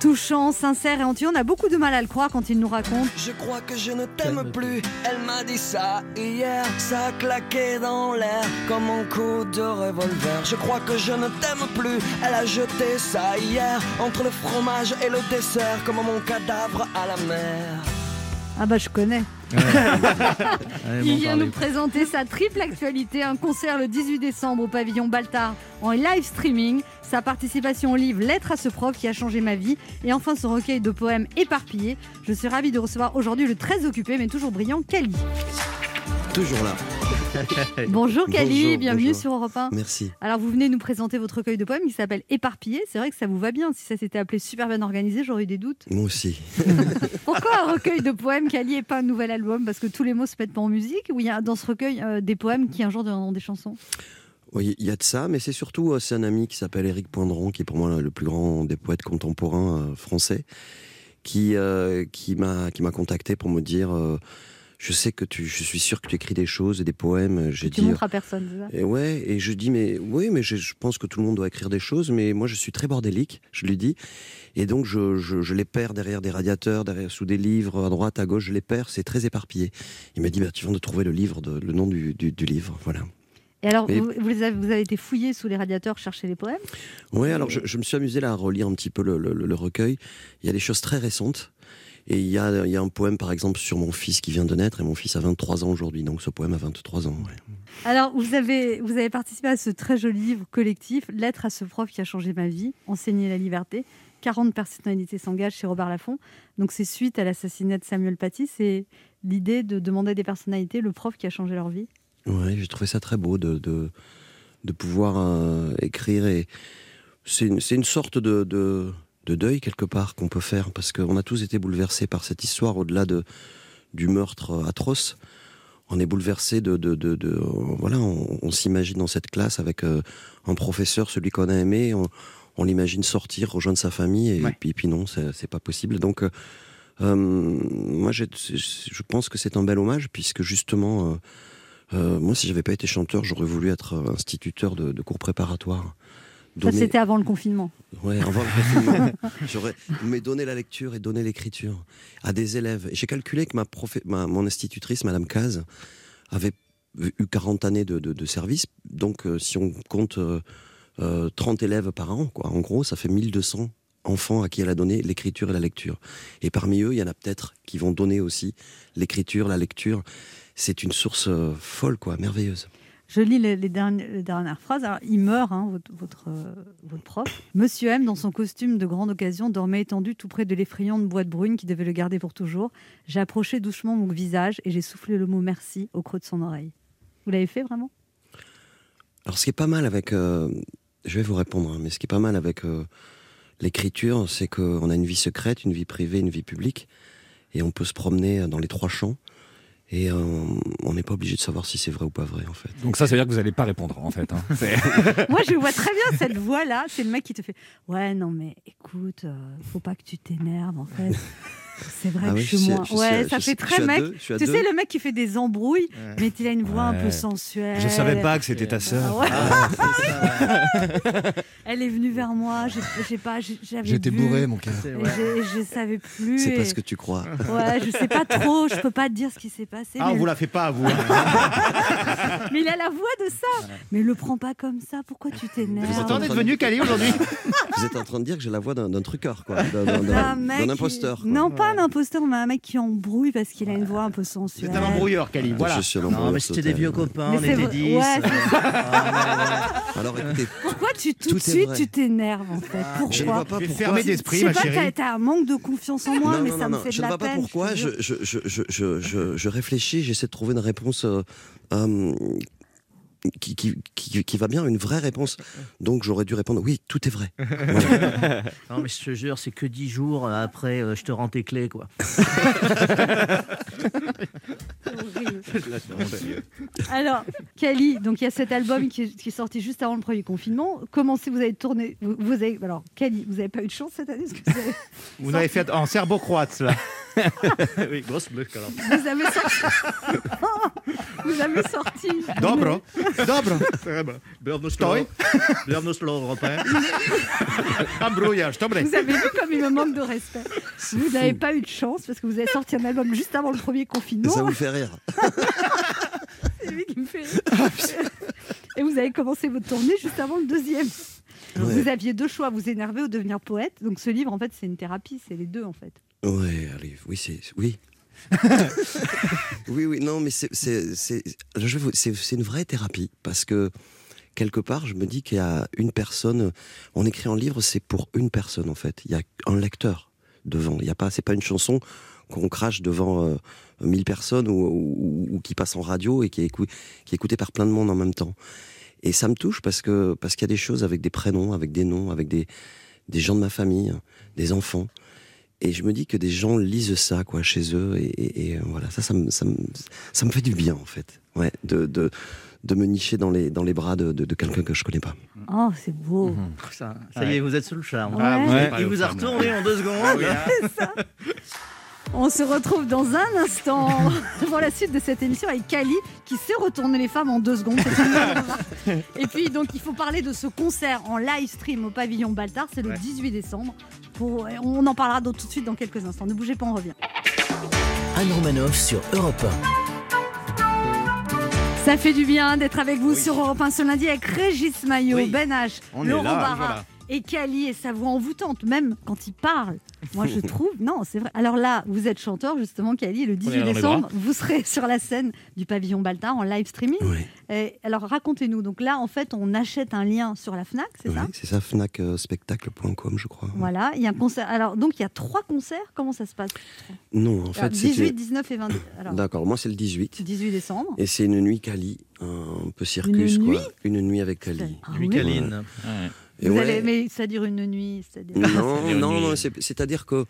C: Touchant, sincère et entier. On a beaucoup de mal à le croire quand il nous raconte.
J: Je crois que je ne t'aime plus. Elle m'a dit ça hier. Ça a claqué dans l'air comme un coup de revolver. Je crois que je ne t'aime plus. Elle a jeté ça hier entre le fromage et le dessert comme mon cadavre à la mer.
C: Ah bah je connais.
D: Ouais,
C: Il vient nous présenter sa triple actualité, un concert le 18 décembre au pavillon Baltard en live streaming, sa participation au livre Lettre à ce prof qui a changé ma vie et enfin son recueil de poèmes éparpillés. Je suis ravie de recevoir aujourd'hui le très occupé mais toujours brillant Kali.
K: Toujours là. (laughs)
C: Bonjour Kali,
K: Bonjour,
C: bienvenue
K: bonjour.
C: sur Europe 1.
K: Merci.
C: Alors vous venez nous présenter votre recueil de poèmes qui s'appelle Éparpillé. C'est vrai que ça vous va bien. Si ça s'était appelé Super bien organisé, j'aurais eu des doutes.
K: Moi aussi. (laughs)
C: Pourquoi un recueil de poèmes Kali et pas un nouvel album? Parce que tous les mots se mettent pas en musique ou il y a dans ce recueil euh, des poèmes qui un jour deviendront des chansons?
K: Oui, il y a de ça, mais c'est surtout euh, c'est un ami qui s'appelle Éric Poindron, qui est pour moi le- le plus grand des poètes contemporains euh, français, qui euh, qui m'a qui m'a contacté pour me dire euh, je sais que tu je suis sûr que tu écris des choses et des poèmes. J'ai
C: Tu
K: dit
C: montres à personne, ça?
K: Et ouais, et je dis, mais oui, mais je, je pense que tout le monde doit écrire des choses, mais moi je suis très bordélique, je lui dis. Et donc je, je, je les perds derrière des radiateurs, derrière, sous des livres, à droite, à gauche, je les perds, c'est très éparpillé. Il m'a dit, bah, tu viens de trouver le livre, de, le nom du, du, du livre, voilà.
C: Et alors,
K: Mais-
C: vous, vous avez, vous avez été fouillé sous les radiateurs chercher les poèmes?
K: Ouais, alors je, je me suis amusé là à relire un petit peu le, le- le recueil. Il y a des choses très récentes. Et il y a, il y a un poème, par exemple, sur mon fils qui vient de naître, et mon fils a 23 ans aujourd'hui, donc ce poème a 23 ans. ouais.
C: Alors, vous avez, vous avez participé à ce très joli livre collectif, Lettre à ce prof qui a changé ma vie, Enseigner la liberté. 40 personnalités s'engagent chez Robert Laffont. Donc, c'est suite à l'assassinat de Samuel Paty. C'est l'idée de demander à des personnalités le prof qui a changé leur vie.
K: Ouais, j'ai trouvé ça très beau de, de, de pouvoir euh, écrire. Et c'est une, une sorte de, de, de deuil, quelque part, qu'on peut faire, parce qu'on a tous été bouleversés par cette histoire, au-delà de, du meurtre euh, atroce. On est bouleversé de, de, de, de- euh, voilà, on, on s'imagine dans cette classe avec euh, un professeur, celui qu'on a aimé, on, on l'imagine sortir, rejoindre sa famille, et, puis, puis non, c'est pas possible. Donc, euh, moi, je pense que c'est un bel hommage, puisque justement, euh, moi, si j'avais pas été chanteur, j'aurais voulu être instituteur de, de cours préparatoires.
C: Ça,
K: Donner-
C: c'était avant le confinement.
K: Ouais, avant le confinement. (laughs) J'aurais mais donné la lecture et donné l'écriture à des élèves. J'ai calculé que ma, profé- ma- mon institutrice, Madame Caz, avait eu 40 années de, de- de service. Donc, euh, si on compte euh, euh, 30 élèves par an, quoi, en gros, ça fait 1200 enfants à qui elle a donné l'écriture et la lecture. Et parmi eux, il y en a peut-être qui vont donner aussi l'écriture, la lecture. C'est une source euh, folle, quoi, merveilleuse.
C: Je lis les, dernières, phrases. Il meurt, hein, euh, votre prof. Monsieur M, dans son costume de grande occasion, dormait étendu tout près de l'effrayante boîte brune qui devait le garder pour toujours. J'ai approché doucement mon visage et j'ai soufflé le mot merci au creux de son oreille. Vous l'avez fait vraiment?
K: Alors, ce qui est pas mal avec. euh, je vais vous répondre, hein, mais ce qui est pas mal avec euh, l'écriture, c'est qu'on a une vie secrète, une vie privée, une vie publique, et on peut se promener dans les trois champs, et euh, on n'est pas obligé de savoir si c'est vrai ou pas vrai, en fait.
L: Donc ça, ça veut dire que vous n'allez pas répondre, en fait. hein. (laughs) C'est- (laughs)
C: Moi, je vois très bien cette voix-là. C'est le mec qui te fait Ouais, non, mais écoute, euh, faut pas que tu t'énerves, en fait. C'est vrai
K: Ah
C: que
K: oui,
C: je suis moins.
K: je suis
C: ouais, ça
K: je
C: fait très mec.
K: deux,
C: tu
K: deux.
C: sais, le mec qui fait des embrouilles, mais il a une voix un peu sensuelle.
L: Je savais pas que c'était ta sœur.
C: Ah ouais. (laughs) Elle est venue vers moi, j'ai pas, j'avais.
L: J'étais bourré, mon cœur.
C: Je savais plus.
K: C'est pas
C: et-
K: ce que tu crois.
C: Ouais, je sais pas trop, je peux pas te dire ce qui s'est passé.
E: Ah, on vous la fait pas vous. (laughs)
C: Mais il a la voix de ça. Mais le prends pas comme ça, pourquoi tu t'énerves?
K: Vous êtes en train de- (laughs) Vous êtes en train de dire que j'ai la voix d'un truqueur, quoi, d'un- imposteur.
C: Non, pas un imposteur, mais un mec qui embrouille parce qu'il a une voix un peu sensuelle.
E: C'est un embrouilleur, Kali. Voilà.
K: Je suis un
G: Non, mais c'était
K: total.
G: des vieux copains,
C: Mais
G: on était
C: vrai-
G: 10.
C: ouais,
G: euh,
K: Alors écoutez,
C: Pourquoi tu tout,
K: Tout
C: de suite tu t'énerves en fait? Pourquoi?
K: je ne vois pas
E: Je vais
K: pourquoi.
E: fermer
C: Je
E: d'esprit,
C: sais
E: ma
C: pas,
E: chérie.
C: t'as- un manque de confiance en moi,
K: non,
C: mais
K: non,
C: ça
K: non,
C: me
K: non,
C: fait
K: je
C: de
K: ne
C: la
K: vois pas
C: peine.
K: pourquoi.
C: je
K: Je,
C: te jure.
K: je, je, je, je, je- je réfléchis, j'essaie de trouver une réponse. euh, euh, qui, qui, qui, qui va bien, une vraie réponse. Donc j'aurais dû répondre oui, tout est vrai. (laughs)
G: Non, mais je te jure, c'est que 10 jours après, euh, je te rends tes clés, quoi. (laughs)
C: Alors, Kali, donc il y a cet album qui est, qui est sorti juste avant le premier confinement. Comment c'est vous avez tourné vous, vous avez, Alors, Kali, vous n'avez pas eu de chance cette année que vous avez,
E: Vous n'avez fait en serbo-croate, là. (laughs)
G: oui, grosse bleue, alors.
C: vous avez sorti. (laughs) vous avez sorti.
E: Dobro. Dobro.
G: Bienvenue
E: Stoj.
G: Bienvenue sur européen. (laughs)
E: Embrouillage, dobre.
C: Vous avez vu comme il me manque de respect. Vous n'avez pas eu de chance parce que vous avez sorti un album juste avant le premier confinement.
K: Ça vous fait rire (laughs)
C: C'est lui qui me fait rire. Et vous avez commencé votre tournée juste avant le deuxième.
K: Ouais.
C: Vous aviez deux choix, vous énerver ou devenir poète. Donc ce livre, en fait, c'est une thérapie, c'est les deux, en fait.
K: Ouais, allez, oui, c'est. Oui. (laughs) oui, oui, non, mais c'est c'est- c'est- je vais vous- c'est- c'est une vraie thérapie parce que quelque part, je me dis qu'il y a une personne. On écrit un livre, c'est pour une personne en fait. Il y a un lecteur devant. Il y a pas, c'est pas une chanson qu'on crache devant euh, 1000 personnes ou, ou- ou qui passe en radio et qui est, écou- qui est écoutée par plein de monde en même temps. Et ça me touche parce que parce qu'il y a des choses avec des prénoms, avec des noms, avec des des gens de ma famille, des enfants. Et je me dis que des gens lisent ça quoi chez eux et, et- et, euh, voilà ça ça me, ça me ça me fait du bien en fait ouais de de, de me nicher dans les dans les bras de, de, de quelqu'un que je connais pas.
C: Oh, c'est beau.
G: Ça, ça y est, vous êtes sous le charme.
C: Ouais. Ah, vous
G: Il vous a retourné en deux secondes. (laughs)
C: On se retrouve dans un instant (laughs) pour la suite de cette émission avec Kali qui sait retourner les femmes en deux secondes. Et puis donc il faut parler de ce concert en live stream au pavillon Baltard, c'est le 18 décembre. Pour- On en parlera donc tout de suite dans quelques instants. Ne bougez pas, on revient.
B: Anne Romanoff sur Europe
C: Ça fait du bien d'être avec vous sur Europe 1 ce lundi avec Régis Maillot,
D: Oui.
C: Ben H,
D: On est
C: Laurent Barra
D: voilà.
C: Et Kali et sa voix envoûtante, même quand il parle. Moi, je (laughs) trouve. Non, c'est vrai. Alors là, vous êtes chanteur, justement, Kali, et le
L: est
C: 18
L: dans les
C: décembre, vous serez sur la scène du pavillon Baltard en live streaming. Et alors, racontez-nous. Donc là, en fait, on achète un lien sur la Fnac, c'est
K: Oui,
C: ça
K: c'est ça fnacspectacle.com je crois.
C: Voilà, il y a un concert. Alors, donc, il y a trois concerts? Comment ça se passe?
K: Non en
C: Alors,
K: fait
C: 18,
K: c'était
C: 19 et 20. Alors,
K: D'accord, moi c'est le 18
C: 18 décembre.
K: et c'est une nuit Cali, un peu circus
C: Une
K: quoi.
C: nuit?
K: Une nuit avec Cali.
C: Ah oui
G: Caline.
K: Et
C: Vous
K: ouais.
C: allez, mais c'est-à-dire une nuit, c'est-à-dire.
K: Non,
L: C'est-à-dire
K: non, non, c'est- c'est-à-dire que,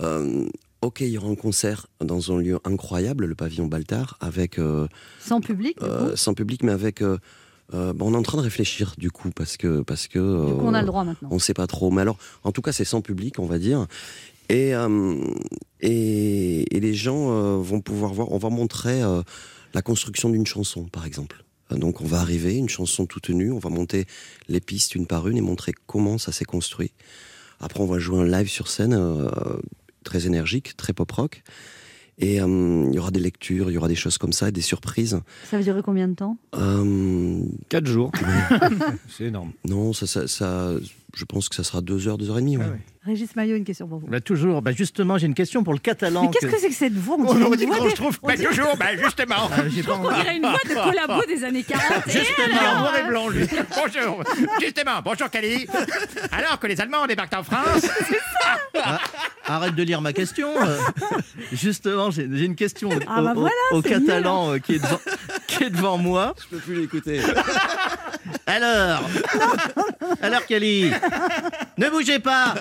K: euh, ok, il y aura un concert dans un lieu incroyable, le pavillon Baltard, avec, euh,
C: Sans public, du
K: euh,
C: coup.
K: sans public, mais avec. euh, euh, bon, on est en train de réfléchir du coup, parce que. Parce que
C: Du coup, on a
K: euh,
C: le droit maintenant.
K: On sait pas trop. Mais alors, en tout cas, c'est sans public, on va dire. Et, euh, et, et les gens euh, vont pouvoir voir. On va montrer euh, la construction d'une chanson, par exemple. Euh, Donc, on va arriver, une chanson toute nue, on va monter les pistes une par une et montrer comment ça s'est construit. Après, on va jouer un live sur scène, euh, très énergique, très pop rock. Et euh, il y aura des lectures, il y aura des choses comme ça, et des surprises.
C: Ça va durer combien de temps?
K: Euh,
L: 4 jours. (laughs) c'est énorme.
K: non, ça, ça, ça- je pense que ça sera deux heures, deux heures et demie. ouais.
C: Régis Maillot, une question pour vous.
G: Bah, toujours. Bah, justement, j'ai une question pour le catalan.
C: Mais qu'est-ce que c'est que cette voix On
E: On
C: dirait
E: aurait
C: une
E: dit
C: voix des-
E: je trouve
C: dirait-
E: toujours, ben justement.
G: Ah, j'ai pas
C: On dirait une voix de collabo des années 40. Et (laughs)
E: Justement,
C: alors,
E: noir et blanc, lui. Bonjour. Justement, bonjour Cali. Alors que les Allemands débarquent en France,
G: Ah, Arrête de lire ma question. euh. Justement, j'ai une question au,
C: Ah bah voilà,
G: au catalan euh, qui, est devant, qui est devant moi.
K: Je peux plus l'écouter. (laughs)
G: Alors Alors, Kali Ne bougez pas.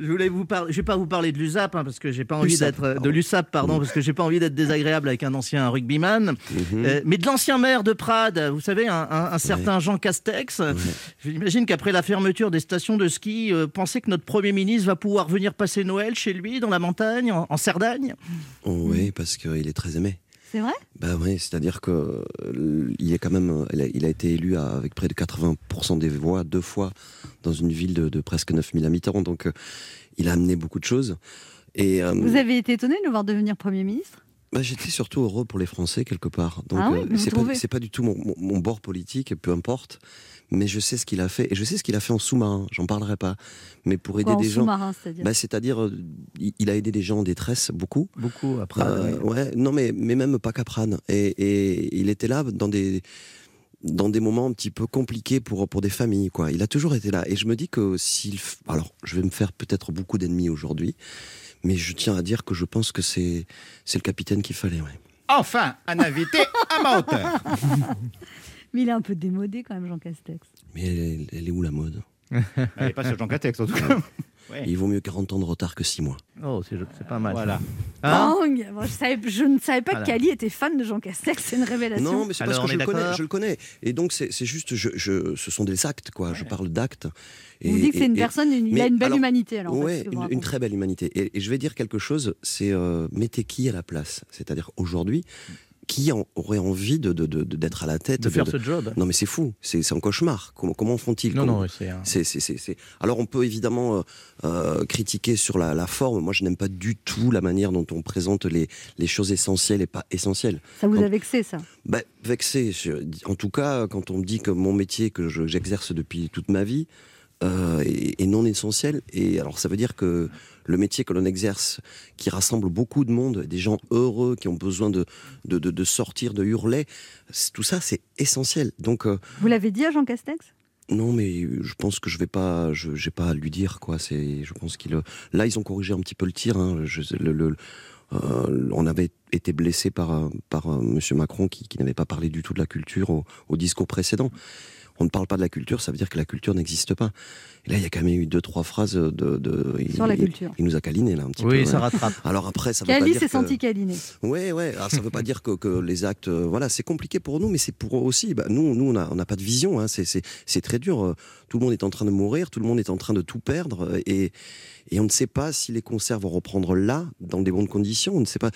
G: Je voulais vous parler. Je vais pas vous parler de l'USAP hein, parce que j'ai pas envie d'être de l'USAP pardon parce que j'ai pas envie d'être désagréable avec un ancien rugbyman,
K: Mhm.
G: Euh, mais de l'ancien maire de Prades. Vous savez, un, un- un certain Jean Castex. J'imagine qu'après la fermeture des stations de ski, euh, pensez que notre premier ministre va pouvoir venir passer Noël chez lui dans la montagne, en, en Cerdagne?
K: Oh, oui, parce qu'il est très aimé.
C: C'est vrai?
K: Bah oui, c'est-à-dire que euh, il est quand même, euh, il a, été élu avec près de 80% des voix deux fois dans une ville de, de presque 9000 habitants, donc euh, il a amené beaucoup de choses. Et euh,
C: Vous avez été étonné de le voir devenir Premier ministre?
K: Bah, j'étais surtout heureux pour les Français quelque part. Donc
C: Ah oui,
K: euh, c'est pas, c'est pas du tout mon, mon- mon bord politique, peu importe. Mais je sais ce qu'il a fait et je sais ce qu'il a fait en sous-marin. J'en parlerai pas. Mais pour aider
C: Quoi, en
K: des gens,
C: sous-marin, c'est-à-dire
K: bah, c'est-à-dire, euh, il, a aidé des gens en détresse beaucoup.
G: Beaucoup à Prades.
K: Euh, ouais, non, mais, mais même pas qu'à Prades. Et, et il était là dans des, dans des moments un petit peu compliqués pour, pour des familles. Quoi. Il a toujours été là. Et je me dis que s'il. f- Alors, je vais me faire peut-être beaucoup d'ennemis aujourd'hui, mais je tiens à dire que je pense que c'est c'est le capitaine qu'il fallait. Ouais.
E: enfin un invité à à hauteur. (laughs)
C: Mais il est un peu démodé quand même, Jean Castex.
K: Mais elle, est- elle est où la mode?
E: Elle est pas sur Jean Castex en tout cas. (laughs)
K: Il vaut mieux 40 ans de retard que 6 mois.
G: Oh, c'est pas mal.
E: Voilà.
G: Hein?
C: Bang Bon, je, savais- je ne savais pas
G: Voilà.
C: que Cali était fan de Jean Castex, c'est une révélation.
K: Non, mais c'est parce que je le, connais, je le connais. Et donc, c'est juste, je, je- ce sont des actes, quoi. Je parle d'actes.
C: Vous dites que c'est une personne, une- il a
K: mais
C: une belle
K: alors,
C: humanité. Alors, vous
K: une, très belle humanité. Et, et je vais dire quelque chose, c'est euh, mettez qui à la place? C'est-à-dire aujourd'hui, qui en- aurait envie de de- de- de- d'être à la tête
G: De faire ce job.
K: Non, mais c'est fou, c'est c'est un cauchemar. Comment, comment font-ils?
G: Non,
K: Comment-
G: non, c'est un-
K: c'est- c'est- c'est- c'est- Alors on peut évidemment euh, euh, critiquer sur la, la forme. Moi, je n'aime pas du tout la manière dont on présente les, les choses essentielles et pas essentielles.
C: Ça vous
K: Quand-
C: a vexé, ça?
K: Bah, vexé. Je- en tout cas, quand on me dit que mon métier que je- j'exerce depuis toute ma vie euh, est, est non essentiel, et alors ça veut dire que le métier que l'on exerce, qui rassemble beaucoup de monde, des gens heureux qui ont besoin de, de, de- de sortir, de hurler, tout ça c'est essentiel. Donc euh,
C: Vous l'avez dit à Jean Castex?
K: Non, mais je pense que je vais pas, je j'ai pas à lui dire quoi. C'est, je pense qu'il, là ils ont corrigé un petit peu le tir. hein. Je- le- le- euh, on avait été blessé par euh, par euh, Monsieur Macron qui, qui n'avait pas parlé du tout de la culture au, au discours précédent. On ne parle pas de la culture, ça veut dire que la culture n'existe pas. Et là, il y a quand même eu deux trois phrases de, de il-
C: Sur la
K: il-
C: culture.
K: Il, nous a câliné là un petit peu.
G: Oui, ça
K: ouais.
G: rattrape.
K: Alors après, ça veut pas
C: Cali
K: dire
C: s'est
K: que-
C: senti câliné.
K: Ouais. Alors, ça ne veut pas dire que, que les actes, euh, voilà, c'est compliqué pour nous, mais c'est pour eux aussi. Bah, nous, nous, on n'a on n'a pas de vision. Hein. C'est- très dur. Euh, Tout le monde est en train de mourir, tout le monde est en train de tout perdre, euh, et, et on ne sait pas si les concerts vont reprendre là, dans des bonnes conditions. On ne sait pas.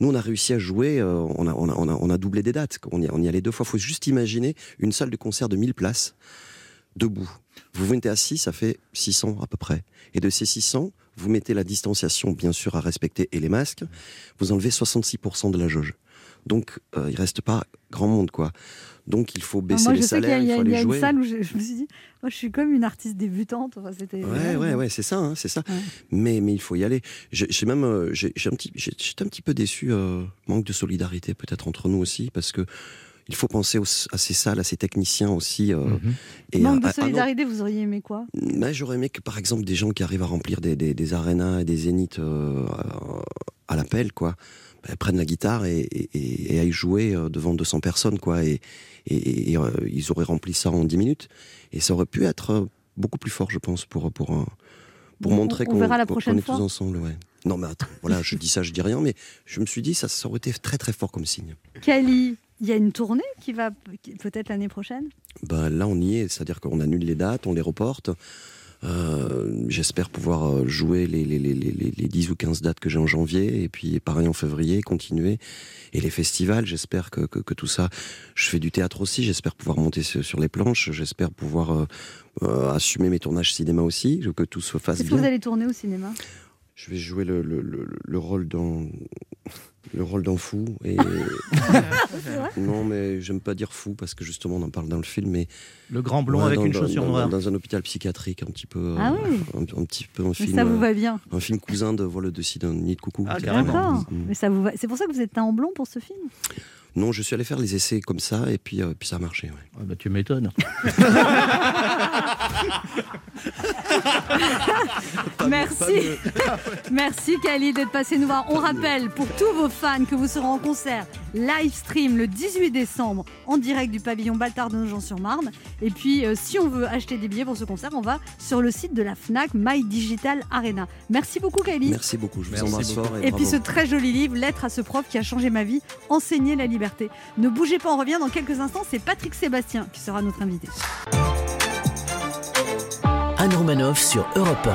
K: Nous, on a réussi à jouer. on, a, on, a, on, a, on a doublé des dates. On y, on y allait deux fois. Faut juste imaginer une salle de concert de 1000 places debout. Vous vous mettez assis, ça fait 600 à peu près. Et de ces 600, vous mettez la distanciation, bien sûr, à respecter et les masques. Vous enlevez 66% de la jauge. Donc, euh, il reste pas grand monde, quoi. Donc, il faut baisser
C: moi, je
K: les
C: sais qu'il y a,
K: salaires,
C: il y a-
K: faut
C: y a une
K: jouer.
C: salle où je, je me suis dit, moi, je suis comme une artiste débutante. Enfin, c'était.
K: Ouais, ouais, ouais, c'est ça, hein, c'est ça.
C: Ouais.
K: Mais, mais il faut y aller. J'ai même, euh, j'ai un petit, j'étais un petit peu déçu, euh, manque de solidarité peut-être entre nous aussi, parce que il faut penser aux- à ces salles, à ces techniciens aussi. euh, et
C: Manque
K: à-
C: de
K: à- à nos-
C: solidarité, vous auriez aimé quoi?
K: Mais j'aurais aimé que, par exemple, des gens qui arrivent à remplir des, des, des arénas et des zéniths euh, à, à l'appel, quoi, bah, prennent la guitare et, et, et- et aillent jouer euh, devant 200 personnes, quoi, et, et, et, euh, ils auraient rempli ça en 10 minutes. Et ça aurait pu être beaucoup plus fort, je pense, pour, pour, pour
C: Bon,
K: montrer
C: on
K: qu'on
C: prochaine
K: qu'on est
C: fois.
K: tous ensemble, ouais. Non, mais attends, voilà, je dis ça, je dis rien, mais je me suis dit, ça, ça aurait été très très fort comme signe.
C: Cali, il y a une tournée qui va peut-être l'année prochaine?
K: Ben, là, on y est, c'est-à-dire qu'on annule les dates, on les reporte. Euh, J'espère pouvoir euh, jouer les, les, les, les, les 10 ou 15 dates que j'ai en janvier, et puis pareil en février, continuer. Et les festivals, j'espère que, que, que tout ça. Je fais du théâtre aussi, j'espère pouvoir monter sur, les planches, j'espère pouvoir euh, euh, assumer mes tournages cinéma aussi, que tout se fasse
C: Est-ce que
K: bien.
C: vous allez tourner au cinéma?
K: Je vais jouer le, le, le, le rôle d'un le rôle d'un fou et (laughs) non mais j'aime pas dire fou parce que justement on en parle dans le film mais
G: Le grand blond avec
K: dans-
G: une chaussure noire.
K: dans un hôpital psychiatrique un petit peu
C: Ah
K: euh,
C: oui.
K: un, un petit peu un
C: Mais
K: film
C: ça vous
K: euh,
C: va bien.
K: un film cousin de Vol au-dessus d'un nid de coucou
G: Ah.
K: Mm.
C: Mais ça vous va. C'est pour ça que vous êtes en blond pour ce film?
K: Non je suis allé faire les essais comme ça et puis euh, puis ça a marché ouais.
G: Ah bah, tu m'étonnes. (laughs)
C: Merci. (laughs) Merci Kali d'être passé nous voir. On rappelle pour tous vos fans que vous serez en concert live stream le 18 décembre en direct du pavillon Baltard de Nogent-sur-Marne. Et puis euh, si on veut acheter des billets pour ce concert, on va sur le site de la Fnac My Digital Arena. Merci beaucoup Kali.
K: merci beaucoup je vous embrasse fort
C: Et puis
K: bravo.
C: ce très joli livre, Lettre à ce prof qui a changé ma vie, Enseigner la liberté. Ne bougez pas, on revient dans quelques instants. C'est Patrick Sébastien qui sera notre invité.
B: Anne Romanoff sur Europe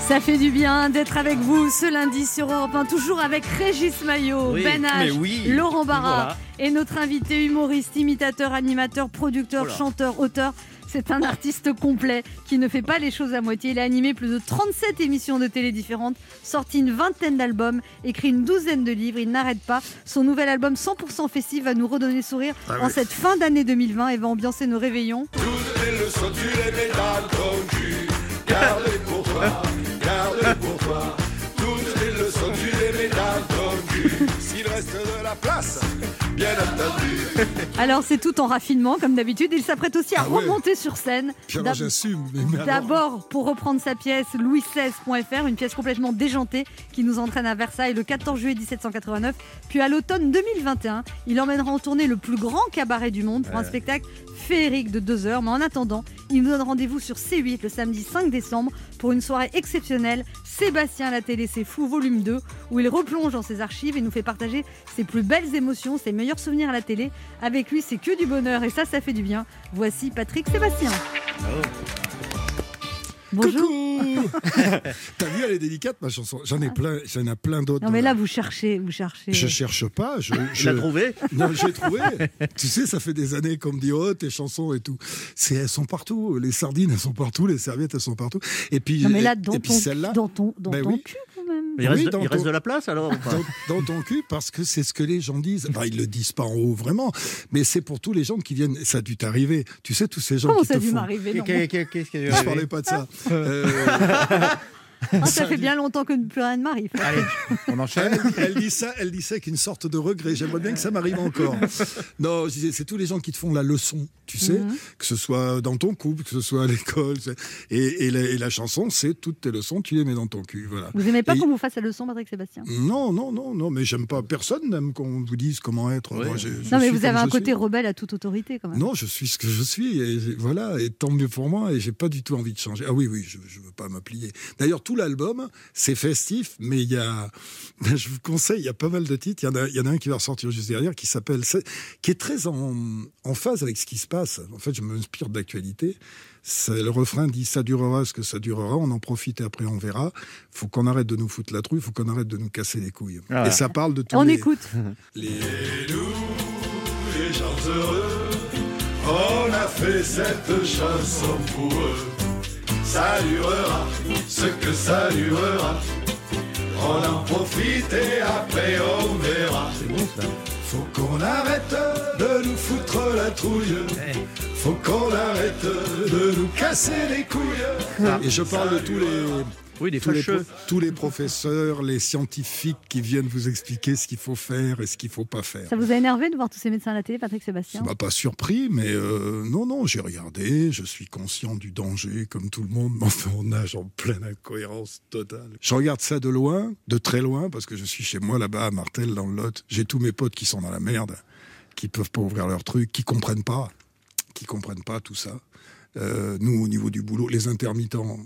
C: Ça fait du bien d'être avec vous ce lundi sur Europe 1, toujours avec Régis Maillot,
G: Oui,
C: Ben H,
D: oui.
C: Laurent Barra
G: Voilà.
C: et notre invité humoriste, imitateur, animateur, producteur,
G: Voilà.
C: chanteur, auteur. C'est un artiste complet qui ne fait pas les choses à moitié. Il a animé plus de 37 émissions de télé différentes, sorti une vingtaine d'albums, écrit une douzaine de livres. Il n'arrête pas. Son nouvel album 100% festif va nous redonner le sourire en cette fin d'année 2020 et va ambiancer nos réveillons.
F: Toutes les leçons, tu les mets dans ton cul. Garde-les pour toi, garde-les pour toi. Toutes les leçons, tu les mets dans ton cul. S'il reste de la place, bien entendu. (laughs)
C: Alors c'est tout en raffinement comme d'habitude. Il s'apprête aussi à
M: Ah ouais.
C: remonter sur scène.
M: J'assume.
C: D'abord pour reprendre sa pièce louis16.fr, une pièce complètement déjantée qui nous entraîne à Versailles le 14 juillet 1789. Puis à l'automne 2021, il emmènera en tournée le plus grand cabaret du monde pour un spectacle féerique de deux heures. Mais en attendant, il nous donne rendez-vous sur C8 le samedi 5 décembre pour une soirée exceptionnelle. Sébastien la télé, c'est fou, volume 2, où il replonge dans ses archives et nous fait partager ses plus belles émotions, ses meilleurs souvenirs à la télé. Avec lui, c'est que du bonheur et ça, ça fait du bien. Voici Patrick Sébastien. Bonjour. (laughs)
M: T'as vu, elle est délicate ma chanson. J'en ai plein, j'en ai plein d'autres.
C: Non mais là, vous cherchez, vous cherchez.
M: Je cherche pas. Je,
G: Il
M: je...
G: l'a trouvé
M: Non, j'ai trouvé. tu sais, ça fait des années qu'on me dit oh tes chansons et tout. C'est elles sont partout. Les sardines elles sont partout. Les serviettes elles sont partout. Et puis
C: Non mais là,
M: et,
C: dans
M: et puis
C: ton,
M: celle-là.
C: dans ton, dans
M: Ben
C: ton
M: oui.
C: cul même.
G: Il reste,
M: Oui,
G: il reste
M: ton-
G: de la place alors ou pas
M: Dans, dans ton cul, parce que c'est ce que les gens disent. Enfin, ils le disent pas en haut, vraiment. Mais c'est pour tous les gens qui viennent. Ça a dû t'arriver. Tu sais, tous ces gens
C: Comment
M: qui
C: ça a
M: te
C: dû
M: font.
C: m'arriver non.
D: Qu'est-ce qui a dû
M: Je parlais pas de ça. (laughs) Euh,
C: Ah, Ça fait bien longtemps que plus rien ne m'arrive.
L: Allez, on enchaîne.
M: Elle, elle dit ça, elle dit ça avec une sorte de regret. J'aimerais bien que ça m'arrive encore. Non, je disais, c'est tous les gens qui te font la leçon, tu sais,
C: Mhm.
M: que ce soit dans ton couple, que ce soit à l'école. Et, et la, et la chanson, c'est toutes tes leçons, tu les mets dans ton cul. Voilà.
C: Vous aimez pas
M: Et-
C: qu'on vous fasse la leçon, Patrick Sébastien?
M: Non, non, non, non, mais j'aime pas. Personne n'aime qu'on vous dise comment être. Moi, j'ai- je
C: Non mais vous avez un côté
M: suis.
C: rebelle à toute autorité quand même.
M: Non, je suis ce que je suis, et voilà, et tant mieux pour moi, et j'ai pas du tout envie de changer. Ah oui, oui, je, je veux pas me plier. D'ailleurs, tout l'album, c'est festif, mais il y a, (laughs) je vous conseille, il y a pas mal de titres. Il y en a, il y en a un qui va ressortir juste derrière, qui s'appelle, c'est- qui est très en, en phase avec ce qui se passe. En fait, je m'inspire d'actualité. C'est- Le refrain dit ça durera ce que ça durera, on en profite et après on verra. Faut qu'on arrête de nous foutre la trouille, faut qu'on arrête de nous casser les couilles.
D: Ah ouais.
M: Et ça parle de tout.
C: On écoute. (laughs)
M: Les...
F: Les gens heureux, on a fait cette chanson pour eux. Ça durera ce que ça durera. On en profite et après on verra.
L: C'est bon ça.
F: Faut qu'on arrête de nous foutre la trouille. Faut qu'on arrête de nous casser les couilles.
M: Et je parle de tous les,
G: Oui, des
M: tous les, tous les professeurs, les scientifiques qui viennent vous expliquer ce qu'il faut faire et ce qu'il faut pas faire.
C: Ça vous a énervé de voir tous ces médecins à la télé, Patrick Sébastien
M: Ça m'a pas surpris, mais euh, non, non, j'ai regardé, je suis conscient du danger, comme tout le monde, mais enfin, on nage en pleine incohérence totale. Je regarde ça de loin, de très loin, parce que je suis chez moi là-bas à Martel, dans le Lot. J'ai tous mes potes qui sont dans la merde, qui peuvent pas ouvrir leur truc, qui comprennent pas, qui comprennent pas tout ça. Euh, nous, au niveau du boulot, les intermittents,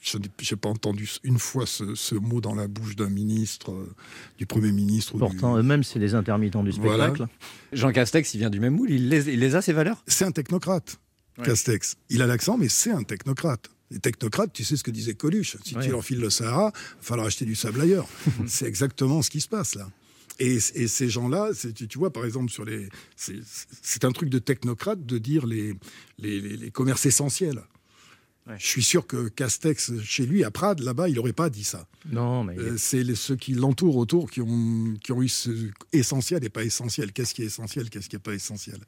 M: je n'ai pas entendu une fois ce, ce mot dans la bouche d'un ministre, euh, du Premier ministre. du-
G: Pourtant, eux-mêmes, c'est les intermittents du
M: Voilà.
G: spectacle.
L: Jean Castex, il vient du même moule. Il les, il les a, ces valeurs?
M: C'est un technocrate,
G: Ouais.
M: Castex. Il a l'accent, mais c'est un technocrate. Les technocrates, tu sais ce que disait Coluche. Si
G: Ouais.
M: tu leur files le Sahara, il va falloir acheter du sable ailleurs. (laughs) c'est exactement ce qui se passe là. Et, et ces gens-là, tu, tu vois, par exemple, sur les, c'est un truc de technocrate de dire les, les, les- les commerces essentiels. Je suis sûr que Castex, chez lui, à Prades, là-bas, il n'aurait pas dit ça.
G: Non, mais.
M: Euh, c'est ceux qui l'entourent autour qui ont, qui ont eu ce essentiel et pas essentiel. Qu'est-ce qui est essentiel, qu'est-ce qui n'est pas essentiel?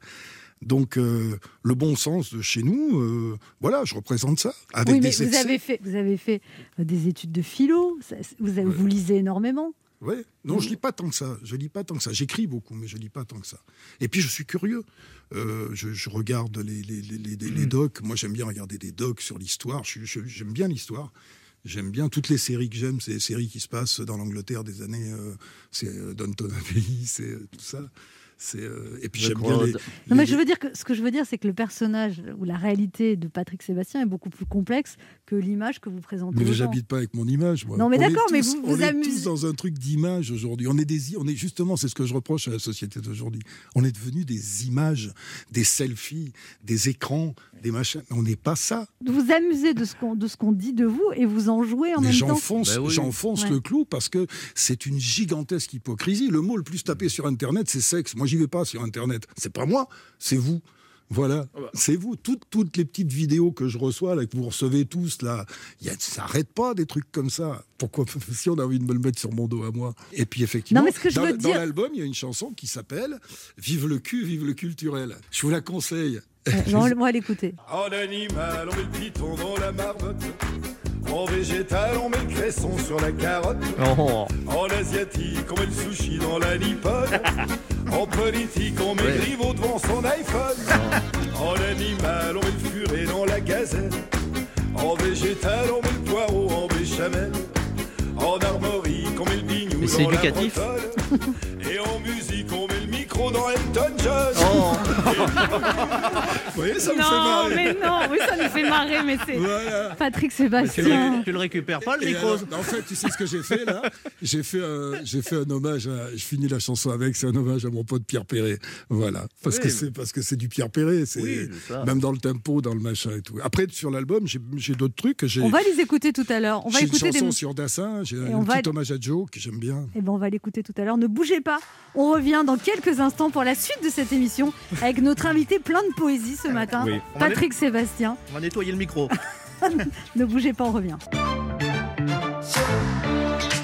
M: Donc, euh, le bon sens de chez nous, euh, voilà, je représente ça. Avec
C: Oui, mais
M: des
C: vous avez fait, vous avez fait des études de philo. Vous, avez- vous lisez énormément.
M: Ouais. Non, je lis pas tant que ça. Je lis pas tant que ça. J'écris beaucoup, mais je lis pas tant que ça. Et puis je suis curieux. Euh, je, je regarde les, les, les, les- les
G: Mm.
M: docs. Moi, j'aime bien regarder des docs sur l'histoire. J'aime bien l'histoire. J'aime bien toutes les séries que j'aime. C'est les séries qui se passent dans l'Angleterre des années. euh, c'est euh, Downton Abbey, c'est euh, tout ça. C'est euh, et puis
G: The
M: j'aime bien les.
C: Non, mais je veux dire que ce que je veux dire, c'est que le personnage ou la réalité de Patrick Sébastien est beaucoup plus complexe que l'image que vous présentez.
M: Mais j'habite pas avec mon image. Moi.
C: Non, mais d'accord, mais vous-
M: on
C: vous
M: est
C: amusez-
M: tous dans un truc d'image aujourd'hui. On est des, on est justement, c'est ce que je reproche à la société d'aujourd'hui. On est devenu des images, des selfies, des écrans, des machins. On n'est pas ça.
C: Vous vous amusez de ce qu'on de ce qu'on dit de vous et vous en jouez en
M: Mais
C: même temps.
M: j'enfonce,
G: Bah
M: j'enfonce
C: Ouais.
M: le clou parce que c'est une gigantesque hypocrisie. Le mot le plus tapé sur Internet, c'est sexe. Moi, j'y vais pas sur Internet. C'est pas moi, c'est vous. Voilà,
G: Ah bah.
M: c'est vous. Toutes, toutes les petites vidéos que je reçois, là, que vous recevez tous, là, y a, ça n'arrête pas des trucs comme ça. Pourquoi (laughs) Si on a envie de me le mettre sur mon dos à moi? Et puis, effectivement,
C: Non, mais ce que je
M: dans,
C: veux
M: dans
C: dire-
M: l'album, il y a une chanson qui s'appelle Vive le cul, vive le culturel. Je vous la conseille.
C: Euh, bon, on va l'écouter.
F: En animal, on met le piton dans la marmotte. En végétal, on met le cresson sur la carotte.
G: Oh.
F: En asiatique, on met le sushi dans la nippone. (laughs) En politique, on met
G: Ouais.
F: Griveaux devant son iPhone. En animal, on met le furet dans la gazelle. En végétal, on met le poireau en béchamel. En armorique, on met le bignou dans la. (laughs) Et en musique, on met le micro dans Elton John.
G: Oh.
F: Vous voyez, ça me fait
C: Non,
F: marrer.
C: mais non, oui, ça nous fait marrer, mais c'est
M: Voilà.
C: Patrick Sébastien.
G: tu le récupères pas le
M: Et
G: micro
M: alors, en fait, tu sais ce que j'ai fait là? J'ai fait, un- j'ai fait un hommage. À, je finis la chanson avec. C'est un hommage à mon pote Pierre Perret. Voilà, parce
G: Oui,
M: que
G: mais-
M: c'est parce que c'est du Pierre Perret. C'est
G: Oui, ça.
M: même dans le tempo, dans le machin et tout. Après, sur l'album, j'ai j'ai d'autres trucs. J'ai
C: On va les écouter tout à l'heure. On va
M: j'ai une
C: écouter
M: chanson
C: des.
M: sur Dassin. J'ai un
C: on va-
M: petit hommage à Joe que j'aime bien.
C: Eh ben, on va l'écouter tout à l'heure. Ne bougez pas. On revient dans quelques instants pour la suite de cette émission avec notre invité plein de poésie ce matin,
G: Oui. On va
C: Patrick Sébastien.
G: On va nettoyer le micro. (laughs)
C: Ne bougez pas, on revient.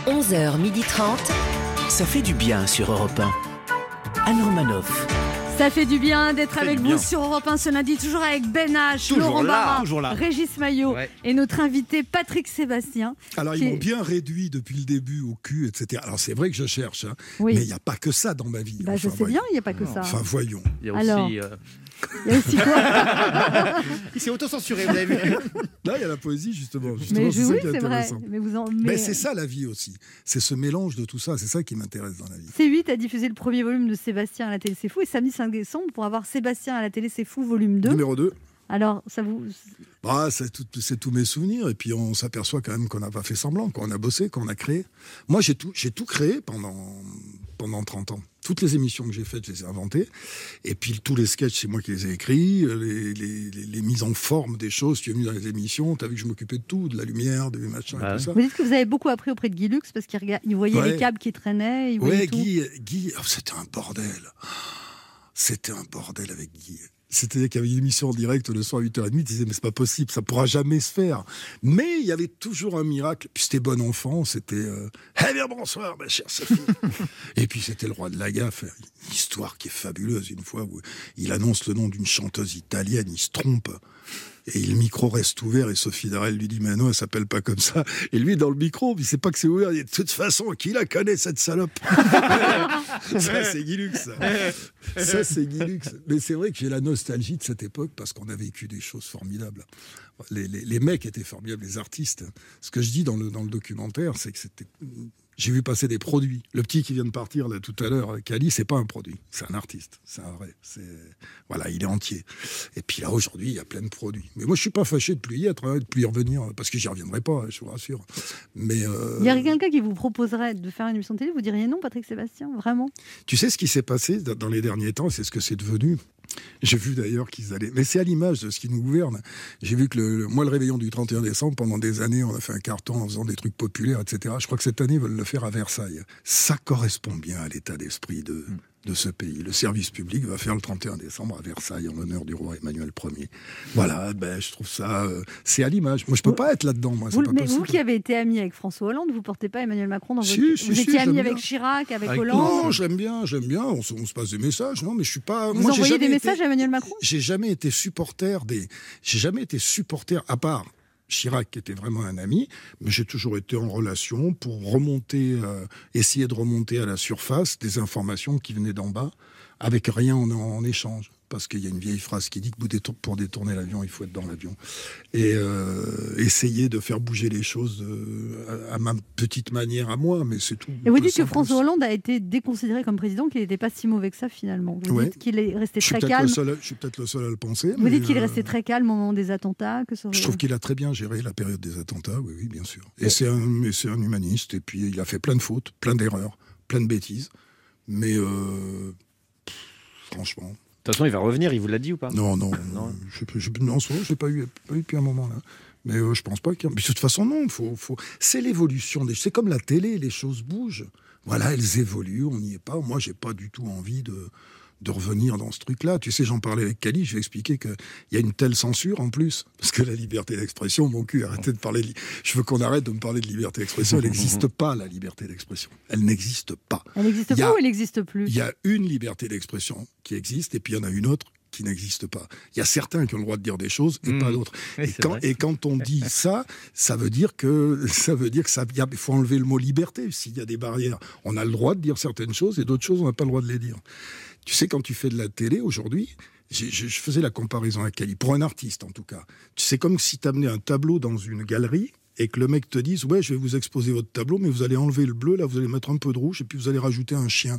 A: 11h30.
B: Ça fait du bien sur Europe 1. Anne Romanoff.
C: Ça fait du bien d'être avec vous
G: bien.
C: sur Europe 1 ce lundi, toujours avec Ben H,
G: Toujours
C: Laurent
G: là,
C: Barra,
G: toujours là.
C: Régis Maillot
G: Ouais.
C: et notre invité Patrick Sébastien.
M: Alors, ils
C: est-
M: m'ont bien réduit depuis le début au cul, etc. Alors, c'est vrai que je cherche, hein,
C: Oui.
M: mais il n'y a pas que ça dans ma vie.
C: Bah, je sais
M: voyons.
C: bien, il n'y a pas que ça.
M: Enfin, voyons.
G: Il y a
C: Alors.
G: euh,
C: Il y a aussi quoi (laughs)
G: Il s'est auto-censuré, vous avez vu
M: Là, il y a la poésie, justement. justement
C: Mais je-
M: c'est ça
C: oui, c'est vrai. Mais vous en.
M: Mais
C: mais-
M: c'est ça la vie aussi. C'est ce mélange de tout ça. C'est ça qui m'intéresse dans la vie.
C: C8 a diffusé le premier volume de Sébastien à la télé, c'est fou. Et samedi 5 décembre, pour avoir Sébastien à la télé, c'est fou, volume 2.
M: Numéro 2.
C: Alors, ça vous.
M: Ah, c'est tout- c'est tous mes souvenirs. Et puis on s'aperçoit quand même qu'on n'a pas fait semblant, qu'on a bossé, qu'on a créé. Moi, j'ai tout, j'ai tout créé pendant, pendant 30 ans. Toutes les émissions que j'ai faites, je les ai inventées. Et puis tous les sketchs, c'est moi qui les ai écrits. Les, les- les- les mises en forme des choses, tu as mis dans les émissions. Tu as vu que je m'occupais de tout, de la lumière, des machins et tout ça.
C: Vous dites que vous avez beaucoup appris auprès de Guy Lux parce qu'il rega- il voyait
M: Ouais.
C: les câbles qui traînaient. Il voyait
M: Ouais,
C: tout.
M: Guy, Guy oh, c'était un bordel. C'était un bordel avec Guy. C'est-à-dire qu'il y avait une émission en direct le soir à 8h30, il disait mais c'est pas possible, ça pourra jamais se faire. Mais il y avait toujours un miracle. Puis c'était bon enfant, c'était euh, Eh bien bonsoir ma chère Sophie. (laughs) Et puis c'était le roi de la gaffe, une histoire qui est fabuleuse une fois où il annonce le nom d'une chanteuse italienne, il se trompe. Et le micro reste ouvert et Sophie Darel lui dit Mais non, elle s'appelle pas comme ça. Et lui, dans le micro, il sait pas que c'est ouvert. Il dit De toute façon, qui la connaît cette salope? (laughs) Ça, c'est Guy Lux. Ça, Ça, c'est Guy Lux. Mais c'est vrai que j'ai la nostalgie de cette époque parce qu'on a vécu des choses formidables. Les, les- les mecs étaient formidables, les artistes. Ce que je dis dans le, dans le documentaire, c'est que c'était. J'ai vu passer des produits. Le petit qui vient de partir là tout à l'heure, Cali, c'est pas un produit, c'est un artiste, c'est un vrai. C'est voilà, il est entier. Et puis là aujourd'hui, il y a plein de produits. Mais moi, je suis pas fâché de plus y être, hein, de plus y revenir, parce que j'y reviendrai pas, je vous rassure. Mais euh,
C: Il y a quelqu'un qui vous proposerait de faire une émission de télé, vous diriez non, Patrick Sébastien Vraiment?
M: Tu sais ce qui s'est passé dans dans les derniers temps, c'est ce que c'est devenu. J'ai vu d'ailleurs qu'ils allaient. Mais c'est à l'image de ce qui nous gouverne. J'ai vu que le, moi, le réveillon du 31 décembre, pendant des années, on a fait un carton en faisant des trucs populaires, etc. Je crois que cette année, ils veulent le faire à Versailles. Ça correspond bien à l'état d'esprit de, de ce pays. Le service public va faire le 31 décembre à Versailles en l'honneur du roi Emmanuel Ier. Voilà, ben, je trouve ça. euh, c'est à l'image. Moi, je peux pas être là-dedans, moi.
C: vous,
M: pas
C: Mais
M: possible.
C: vous qui avez été ami avec François Hollande, vous portez pas Emmanuel Macron dans votre.
M: Si,
C: vous
M: si,
C: étiez ami avec. Chirac, avec,
M: Avec-
C: Hollande
M: Non, j'aime bien, j'aime bien. On, se- on se passe des messages, non, mais je suis pas.
C: Vous
M: moi,
C: envoyez des
M: été-
C: messages à Emmanuel Macron?
M: J'ai jamais été supporter des. J'ai jamais été supporter à part. Chirac, était vraiment un ami, mais j'ai toujours été en relation pour remonter, euh, essayer de remonter à la surface des informations qui venaient d'en bas, avec rien en, en échange. Parce qu'il y a une vieille phrase qui dit que pour détour- pour détourner l'avion, il faut être dans l'avion. Et euh, essayer de faire bouger les choses euh, à, à ma petite manière à moi, mais c'est tout.
C: Et vous dites que François. Hollande a été déconsidéré comme président, qu'il n'était pas si mauvais que ça finalement. Vous
M: Ouais.
C: dites qu'il est resté très calme.
M: seul je suis peut-être le seul à le penser.
C: Vous dites qu'il est
M: euh,
C: resté très calme au moment des attentats. Que ça aurait-
M: Je trouve qu'il a très bien géré la période des attentats, oui, oui, bien sûr. Et c'est un, un humaniste, et puis il a fait plein de fautes, plein d'erreurs, plein de bêtises. Mais euh, pff, franchement.
L: De toute façon, il va revenir, il vous l'a dit ou pas?
M: Non, non,
L: Non.
M: je, je, non, n'ai pas eu, pas eu depuis un moment là. Mais euh, je pense pas qu'il y a- Mais de toute façon, non, faut, faut... c'est l'évolution. Des... C'est comme la télé, les choses bougent. Voilà, elles évoluent, on n'y est pas. Moi, j'ai pas du tout envie de, de revenir dans ce truc-là. Tu sais, j'en parlais avec Cali, je lui ai expliqué qu'il y a une telle censure en plus. Parce que la liberté d'expression, mon cul, arrêtez de parler. de Je veux qu'on arrête de me parler de liberté d'expression. Elle n'existe (laughs) pas, la liberté d'expression. Elle n'existe pas.
C: Elle n'existe pas
M: a-
C: ou elle n'existe plus?
M: Il y a une liberté d'expression qui existe, et puis il y en a une autre qui n'existe pas. Il y a certains qui ont le droit de dire des choses et
L: Mmh.
M: pas d'autres.
L: Oui,
M: et, quand,
L: vrai.
M: et quand on dit (laughs) ça, ça veut dire que ça veut dire que ça, il faut enlever le mot liberté. S'il y a des barrières, on a le droit de dire certaines choses et d'autres choses, on n'a pas le droit de les dire. Tu sais, quand tu fais de la télé aujourd'hui, je, je faisais la comparaison avec Ali, pour un artiste en tout cas. Tu sais, comme si tu amenais un tableau dans une galerie et que le mec te dise Ouais, je vais vous exposer votre tableau, mais vous allez enlever le bleu, là, vous allez mettre un peu de rouge et puis vous allez rajouter un chien.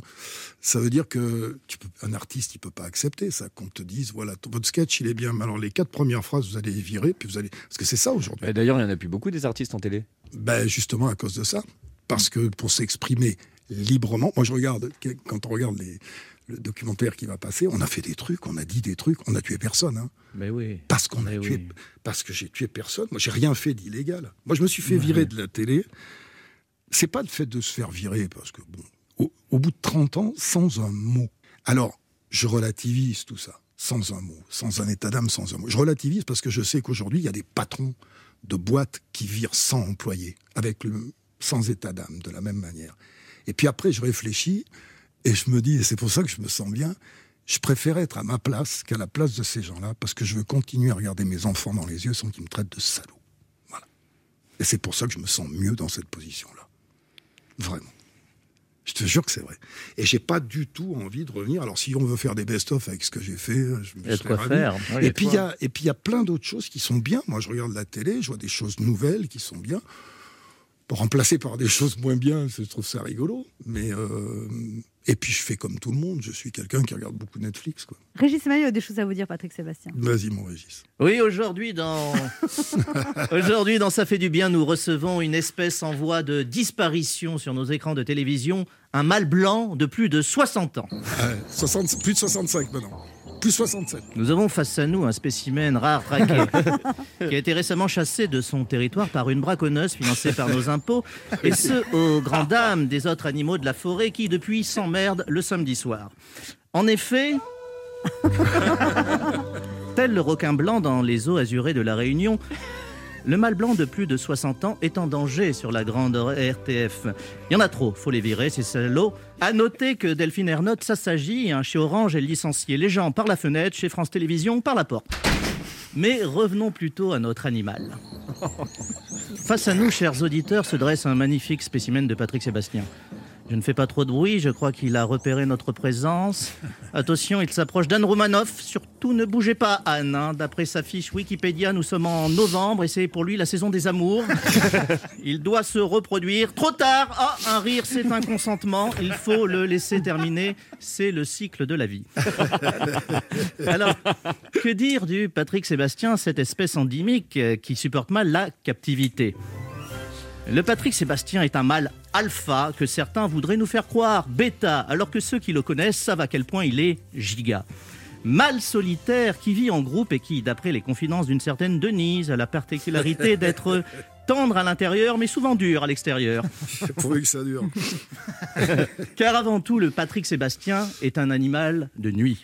M: Ça veut dire que tu peux, un artiste, il peut pas accepter ça, qu'on te dise Voilà, ton- votre sketch, il est bien, mais alors les quatre premières phrases, vous allez les virer, puis vous allez. Parce que c'est ça aujourd'hui.
L: D'ailleurs, il n'y en a plus beaucoup des artistes en télé.
M: Ben justement à cause de ça. Parce que pour s'exprimer librement, moi je regarde, quand on regarde les, le documentaire qui va passer, on a fait des trucs, on a dit des trucs, on a tué personne. Hein.
L: Mais oui.
M: Parce qu'on a tué,
L: oui.
M: parce que j'ai tué personne. Moi j'ai rien fait d'illégal. Moi je me suis fait virer de la télé. C'est pas le fait de se faire virer, parce que bon, au, au bout de 30 ans, sans un mot. Alors, je relativise tout ça, sans un mot, sans un état d'âme, sans un mot. Je relativise parce que je sais qu'aujourd'hui, il y a des patrons de boîtes qui virent sans employés, avec le, sans état d'âme, de la même manière. Et puis après, je réfléchis et je me dis, et c'est pour ça que je me sens bien, je préfère être à ma place qu'à la place de ces gens-là, parce que je veux continuer à regarder mes enfants dans les yeux sans qu'ils me traitent de salaud. Voilà. Et c'est pour ça que je me sens mieux dans cette position-là. Vraiment. Je te jure que c'est vrai. Et j'ai pas du tout envie de revenir. Alors, si on veut faire des best-of avec ce que j'ai fait, je me
L: quoi
M: ravi.
L: faire.
M: Et puis, il
L: quoi.
M: y a, et puis, il y a plein d'autres choses qui sont bien. Moi, je regarde la télé, je vois des choses nouvelles qui sont bien. Pour remplacer par des (laughs) choses moins bien, je trouve ça rigolo. Mais euh, et puis, je fais comme tout le monde. Je suis quelqu'un qui regarde beaucoup Netflix. Quoi.
C: Régis Maillot a des choses à vous dire, Patrick Sébastien.
M: Vas-y, mon Régis.
G: Oui, aujourd'hui dans (laughs) aujourd'hui dans ça fait du bien, nous recevons une espèce en voie de disparition sur nos écrans de télévision, un mâle blanc de plus de 60 ans.
M: Ouais, 60 plus de 65 maintenant. Plus 67.
G: Nous avons face à nous un spécimen rare traqué (laughs) qui a été récemment chassé de son territoire par une braconneuse financée par nos impôts, et ce, aux grandes dames des autres animaux de la forêt qui, depuis, s'emmerdent le samedi soir. En effet, (laughs) tel le requin blanc dans les eaux azurées de la Réunion, le mâle blanc de plus de 60 ans est en danger sur la grande RTF. Il y en a trop, faut les virer, ces salauds. À noter que Delphine Ernotte s'assagit, hein, chez Orange, elle licencie les gens par la fenêtre, chez France Télévisions par la porte. Mais revenons plutôt à notre animal. (laughs) Face à nous, chers auditeurs, se dresse un magnifique spécimen de Patrick Sébastien. Je ne fais pas trop de bruit, je crois qu'il a repéré notre présence. Attention, il s'approche d'Anne Romanoff. Surtout ne bougez pas, Anne. hein. D'après sa fiche Wikipédia, nous sommes en novembre et c'est pour lui la saison des amours. (laughs) Il doit se reproduire. Trop tard Ah, un rire, c'est un consentement. Il faut le laisser terminer. C'est le cycle de la vie. (laughs) Alors, que dire du Patrick Sébastien, cette espèce endémique euh, qui supporte mal la captivité? Le Patrick Sébastien est un mâle alpha que certains voudraient nous faire croire bêta, alors que ceux qui le connaissent savent à quel point il est giga. Mâle solitaire qui vit en groupe et qui, d'après les confidences d'une certaine Denise, a la particularité (laughs) d'être tendre à l'intérieur mais souvent dur à l'extérieur. (laughs)
M: Prouvé que ça dure. (laughs)
G: Car avant tout, le Patrick Sébastien est un animal de nuit.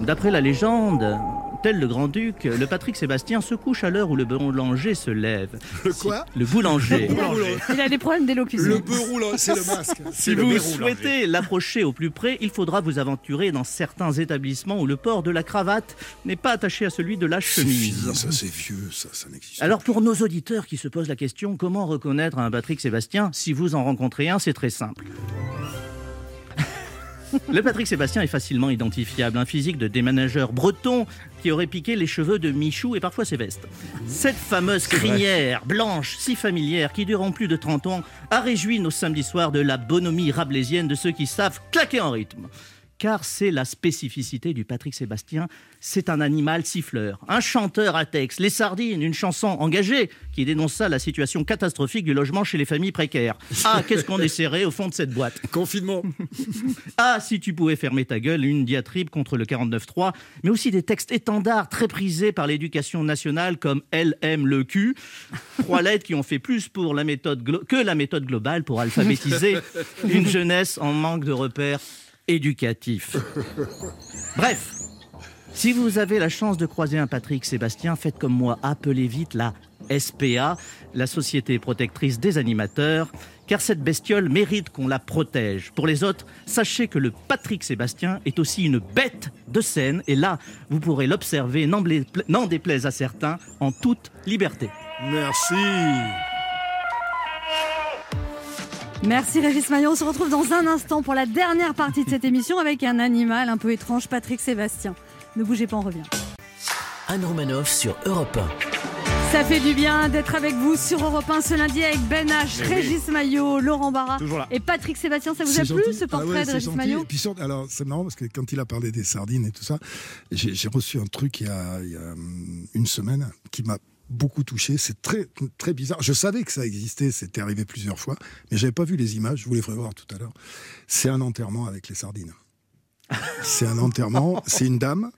G: D'après la légende, tel le grand-duc, le Patrick Sébastien se couche à l'heure où le boulanger se lève.
M: Le quoi
G: Le boulanger.
C: Il a des problèmes d'élocution.
M: bœuf roulant, c'est le masque.
G: Si
M: le
G: vous souhaitez l'approcher au plus près, il faudra vous aventurer dans certains établissements où le port de la cravate n'est pas attaché à celui de la
M: fini,
G: chemise.
M: ça c'est vieux, ça, ça n'existe
G: Alors pour nos auditeurs qui se posent la question comment reconnaître un Patrick Sébastien, si vous en rencontrez un, c'est très simple. Le Patrick Sébastien est facilement identifiable, un physique de démanageur breton qui aurait piqué les cheveux de Michou et parfois ses vestes. Cette fameuse crinière blanche, si familière, qui durant plus de 30 ans a réjoui nos samedis soirs de la bonhomie rabelaisienne de ceux qui savent claquer en rythme. Car c'est la spécificité du Patrick Sébastien, c'est un animal siffleur, un chanteur à texte, les sardines, une chanson engagée qui dénonça la situation catastrophique du logement chez les familles précaires. Ah, qu'est-ce qu'on est serré au fond de cette boîte
M: Confinement. (laughs)
G: ah, si tu pouvais fermer ta gueule, une diatribe contre le 49.3, mais aussi des textes étendards très prisés par l'éducation nationale comme Elle aime le cul. Trois lettres qui ont fait plus pour la méthode que la méthode globale pour alphabétiser (laughs) une jeunesse en manque de repères éducatifs. (laughs) Bref, si vous avez la chance de croiser un Patrick Sébastien, faites comme moi, appelez vite la SPA, la Société protectrice des animateurs. car cette bestiole mérite qu'on la protège. Pour les autres, sachez que le Patrick Sébastien est aussi une bête de scène, et là, vous pourrez l'observer, n'en déplaise à certains, en toute liberté.
M: Merci.
C: Merci Régis Maillot. On se retrouve dans un instant pour la dernière partie de cette émission avec un animal un peu étrange, Patrick Sébastien. Ne bougez pas, on revient.
B: Anne Romanoff sur Europe
C: Ça fait du bien d'être avec vous sur Europe 1 ce lundi avec Ben H,
M: oui.
C: Régis Maillot, Laurent Barra et Patrick Sébastien. Ça vous a plu ce
M: Ah
C: portrait
M: ouais,
C: de Régis
M: gentil.
C: Maillot
M: Et puis surtout- alors c'est marrant parce que quand il a parlé des sardines et tout ça, j'ai reçu un truc il y a, il y a, hum, une semaine qui m'a beaucoup touché. C'est très très bizarre. Je savais que ça existait, c'était arrivé plusieurs fois, mais j'avais pas vu les images. Je vous les ferai voir tout à l'heure. C'est un enterrement avec les sardines. C'est un enterrement. C'est une dame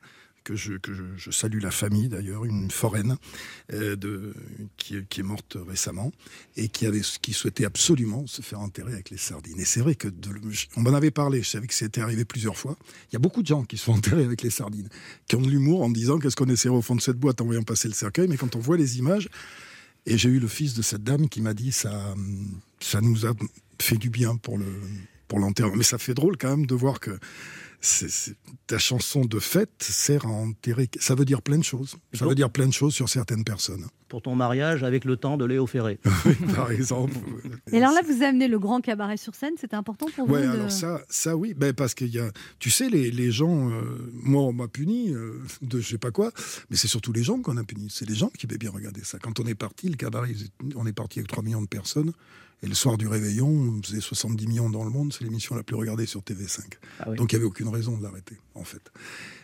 M: que je, je, salue la famille d'ailleurs, une foraine euh, de, qui, qui est morte récemment et qui, avait, qui souhaitait absolument se faire enterrer avec les sardines. Et c'est vrai que on m'en avait parlé, je savais que c'était arrivé plusieurs fois. Il y a beaucoup de gens qui se font enterrer avec les sardines, qui ont de l'humour en disant qu'est-ce qu'on essaierait au fond de cette boîte en voyant passer le cercueil, mais quand on voit les images, et j'ai eu le fils de cette dame qui m'a dit ça, ça nous a fait du bien pour le pour l'enterrement. Mais ça fait drôle quand même de voir que c'est- c'est- ta chanson de fête sert à enterrer. Ça veut dire plein de choses. Ça veut dire plein de choses sur certaines personnes.
G: Pour ton mariage avec le temps de Léo Ferré. (laughs)
M: Par exemple.
C: Et alors là, vous amené le grand cabaret sur scène. C'était important pour vous
M: Ouais,
C: de-
M: alors ça, ça oui, ben parce qu'il y a, tu sais, les, les gens, euh, moi on m'a puni euh, de je sais pas quoi, mais c'est surtout les gens qu'on a puni. C'est les gens qui avaient bien regarder ça. Quand on est parti, le cabaret, on est parti avec 3 millions de personnes, et le soir du réveillon, on faisait 70 millions dans le monde, c'est l'émission la plus regardée sur TV5.
G: Ah oui.
M: Donc il n'y avait aucune raison de l'arrêter, en fait.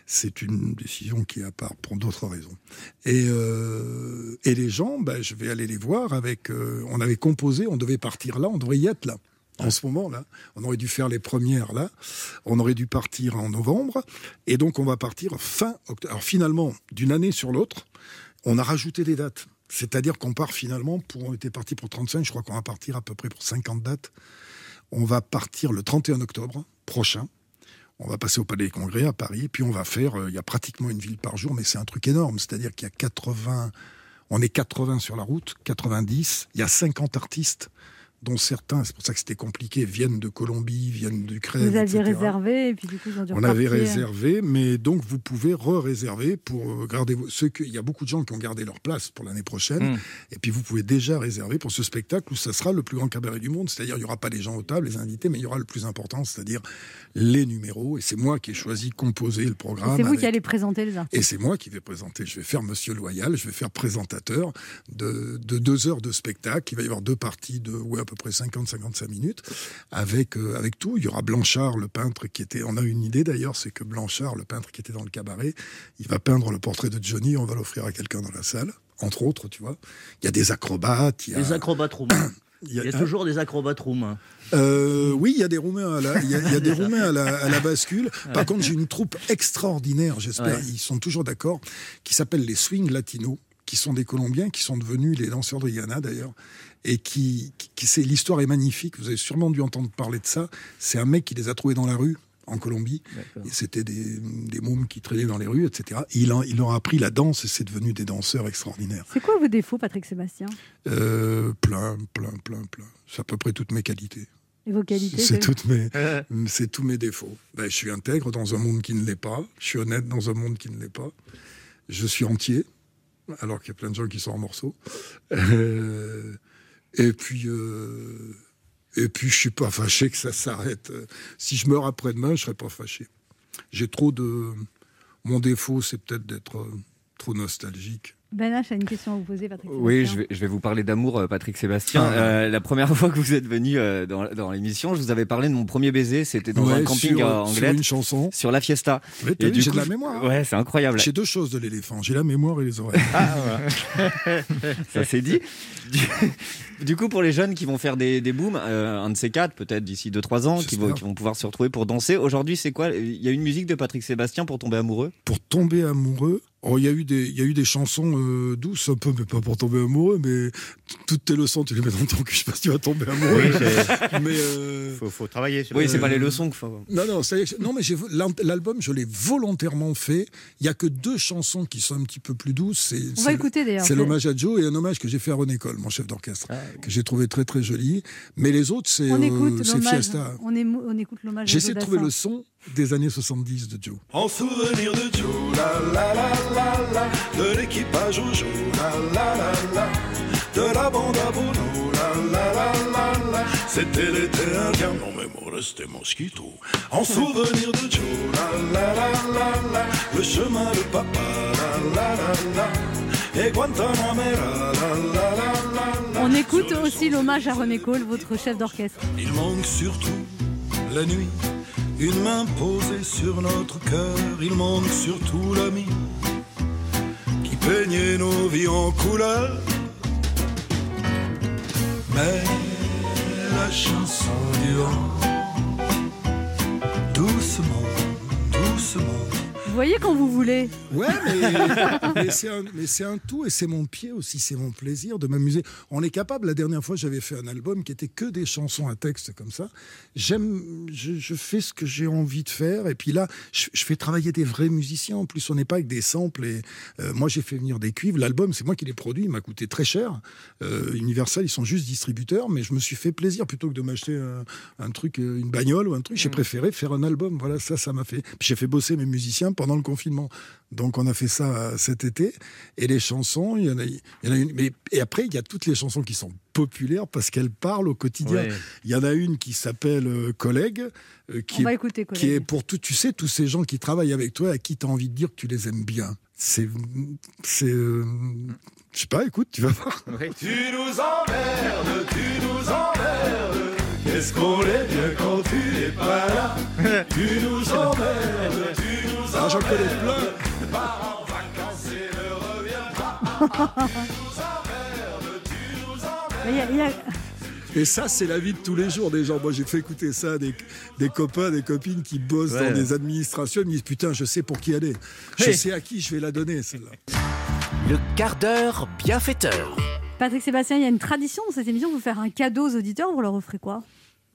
M: C'est une décision qui est à part pour d'autres raisons. Et, euh, et les gens, ben, je vais aller les voir avec. euh, on avait composé, on devait partir là, on devrait y être là. En ce moment-là, on aurait dû faire les premières là, on aurait dû partir en novembre, et donc on va partir fin octobre. Alors finalement, d'une année sur l'autre, on a rajouté des dates. C'est-à-dire qu'on part finalement, pour, on était parti pour 35, je crois qu'on va partir à peu près pour 50 dates. On va partir le 31 octobre prochain. On va passer au Palais des Congrès à Paris, puis on va faire, euh, il y a pratiquement une ville par jour, mais c'est un truc énorme. C'est-à-dire qu'il y a 80, on est 80 sur la route, 90, il y a 50 artistes, dont certains, c'est pour ça que c'était compliqué, viennent de Colombie, viennent d'Ukraine.
C: Vous aviez
M: etc.
C: réservé et puis du coup, ils ont dû
M: On avait réservé, mais donc vous pouvez re-réserver pour euh, garder vos... ceux que... Il y a beaucoup de gens qui ont gardé leur place pour l'année prochaine,
L: Mm.
M: et puis vous pouvez déjà réserver pour ce spectacle où ça sera le plus grand cabaret du monde. C'est-à-dire, il n'y aura pas les gens aux tables, les invités, mais il y aura le plus important, c'est-à-dire les numéros. Et c'est moi qui ai choisi composer le programme.
C: C'est vous
M: avec-
C: qui allez présenter les artistes.
M: et c'est moi qui vais présenter. Je vais faire Monsieur Loyal, je vais faire présentateur de, de deux heures de spectacle. Il va y avoir deux parties de à peu près 50-55 minutes avec, euh, avec tout. Il y aura Blanchard, le peintre qui était. On a une idée d'ailleurs, c'est que Blanchard, le peintre qui était dans le cabaret, il va peindre le portrait de Johnny. On va l'offrir à quelqu'un dans la salle, entre autres, tu vois. Il y a des acrobates. Il y a,
G: Les acrobates roumains. (coughs)
M: il y a-
G: Il y a toujours des acrobates roumains.
M: euh, oui, il y a des Roumains à la, il y a, il y a des (laughs) Roumains à la, à la bascule. (laughs) Par contre, j'ai une troupe extraordinaire, j'espère,
G: Ouais.
M: ils sont toujours d'accord, qui s'appelle les Swing Latinos, qui sont des Colombiens, qui sont devenus les danseurs de Yana d'ailleurs, et qui, qui, qui- c'est l'histoire est magnifique. Vous avez sûrement dû entendre parler de ça. C'est un mec qui les a trouvés dans la rue. En Colombie, c'était des, des mômes qui traînaient dans les rues, etc. Et il, en- il leur a appris la danse et c'est devenu des danseurs extraordinaires.
C: C'est quoi vos défauts, Patrick Sébastien?
M: Euh, plein, plein, plein, plein. C'est à peu près toutes mes qualités.
C: Et vos qualités
M: C'est toutes mes, (laughs) c'est tous mes défauts. Ben, je suis intègre dans un monde qui ne l'est pas. Je suis honnête dans un monde qui ne l'est pas. Je suis entier, alors qu'il y a plein de gens qui sont en morceaux. Euh, et puis, euh, et puis, je suis pas fâché que ça s'arrête. Si je meurs après-demain, je serai pas fâché. J'ai trop de. Mon défaut, c'est peut-être d'être euh, trop nostalgique.
C: Ben H a une question à vous poser, Patrick
L: Oui,
C: Sébastien.
L: je vais, je vais vous parler d'amour, euh, Patrick Sébastien.
M: Ah.
L: Euh, la première (laughs) fois que vous êtes venu euh, dans, dans l'émission, je vous avais parlé de mon premier baiser. C'était dans
M: Ouais,
L: un camping
M: sur-
L: euh,
M: sur
L: anglais.
M: une chanson.
L: Sur la Fiesta.
M: Mais
L: Et du
M: j'ai de la mémoire.
L: Ouais, c'est incroyable.
M: J'ai deux choses de l'éléphant. J'ai la mémoire et les oreilles. (laughs)
L: Ça c'est dit. Du, (laughs) du coup, pour les jeunes qui vont faire des, des booms, euh, un de ces quatre, peut-être d'ici 2-3 ans, qui vont,
M: J'espère.
L: qui vont pouvoir se retrouver pour danser. Aujourd'hui, c'est quoi? Il y a une musique de Patrick Sébastien pour tomber amoureux?
M: Pour tomber amoureux? Oh, il y a eu des, il y a eu des chansons euh, douce, un peu, mais pas pour tomber amoureux, mais toutes tes leçons, tu les mets dans ton cul, je sais pas si tu vas tomber amoureux.
E: Oui, (laughs)
M: mais euh,
E: faut, faut travailler. sur-
L: Oui, c'est
M: Euh,
L: pas les leçons qu'il faut.
M: Non, non, ça y est, non mais l'album, je l'ai volontairement fait. Il y a que deux chansons qui sont un petit peu plus douces. C'est,
C: On va écouter, d'ailleurs.
M: C'est l'hommage à Joe et un hommage que j'ai fait à René Cole, mon chef d'orchestre, que j'ai trouvé très très joli. Mais les autres, c'est, euh. Fiesta.
C: On, émo- on écoute l'hommage. à
M: J'essaie de trouver le son des années 70 de Joe.
F: En souvenir de Joe, la la la la la, de l'équipage au Joe, la la la la, de la bande à Bono, la la la la la, c'était l'été indien, non mais moi restait mosquito. En souvenir de Joe, la la la la la, le chemin de papa, la la la la,
C: On écoute aussi l'hommage à René Cole, votre chef d'orchestre.
F: Il manque surtout la nuit, une main posée sur notre cœur. Il manque surtout l'ami qui peignait nos vies en couleur. Mais la chanson du vent, doucement, doucement.
C: Vous voyez quand vous voulez.
M: Ouais, mais, (laughs) mais c'est un, tout et c'est mon pied aussi, c'est mon plaisir de m'amuser. On est capable, la dernière fois j'avais fait un album qui était que des chansons à texte comme ça. J'aime, je, je fais ce que j'ai envie de faire et puis là, je, je fais travailler des vrais musiciens. En plus, on n'est pas avec des samples et euh, moi j'ai fait venir des cuivres. L'album, c'est moi qui l'ai produit, il m'a coûté très cher. Euh, Universal, ils sont juste distributeurs, mais je me suis fait plaisir plutôt que de m'acheter un, un truc, euh, une bagnole ou un truc. J'ai préféré faire un album. Voilà, ça, ça m'a fait. J'ai fait bosser mes musiciens pendant le confinement. Donc on a fait ça euh, cet été. Et les chansons, il y en a, il y en a une. Mais, et après, il y a toutes les chansons qui sont populaires parce qu'elles parlent au quotidien.
L: Ouais.
M: Il y en a une qui s'appelle euh, Collègue. euh, qui
C: On
M: est,
C: va écouter,
M: qui
C: Collègue.
M: est pour tout, tu sais, tous ces gens qui travaillent avec toi, à qui tu as envie de dire que tu les aimes bien. C'est. c'est euh, je sais pas, écoute, tu vas voir. (laughs)
F: Tu nous emmerdes, tu nous emmerdes. Qu'est-ce qu'on est bien quand tu n'es pas là? (laughs) Tu nous emmerdes,
M: Ah, j'en connais
F: emmerdes. Pars en vacances et ne reviens pas.
C: Mais il y a- il y a-
M: Et ça, c'est la vie de tous les jours des gens. Moi, j'ai fait écouter ça à des, des copains, des copines qui bossent
L: Ouais.
M: dans des administrations. Ils me disent Putain, je sais pour qui aller. Je
B: Hey.
M: sais à qui je vais la donner, celle-là.
B: Le quart d'heure bienfaiteur.
C: Patrick Sébastien, il y a une tradition dans cette émission, vous faire un cadeau aux auditeurs, vous leur offrez quoi?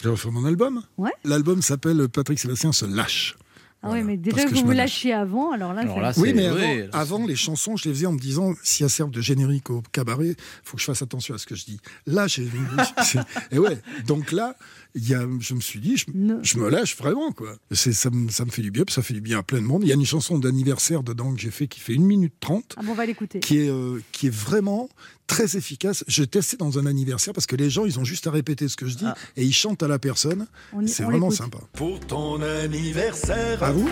M: Je vais faire mon album.
C: Ouais.
M: L'album s'appelle Patrick Sébastien se lâche.
C: Ah oui, mais déjà que
M: que
C: vous vous lâchiez avant, alors là,
L: Alors
C: c'est-
L: là,
M: Oui, mais avant, avant, les chansons, je les faisais en me disant si elles servent de générique au cabaret, faut que je fasse attention à ce que je dis. Là, j'ai. (laughs) et ouais, donc là, il y a, je me suis dit, je, je me lâche vraiment, quoi. C'est, ça, me, ça me fait du bien, puis ça fait du bien à plein de monde. Il y a une chanson d'anniversaire dedans que j'ai fait qui fait 1 minute 30
C: Ah bon, on va l'écouter.
M: qui est, euh, qui est vraiment très efficace. Je testais dans un anniversaire parce que les gens, ils ont juste à répéter ce que je dis et ils chantent à la personne.
C: On
M: C'est
C: on
M: vraiment
C: l'écoute.
M: sympa.
F: Pour ton anniversaire.
M: À vous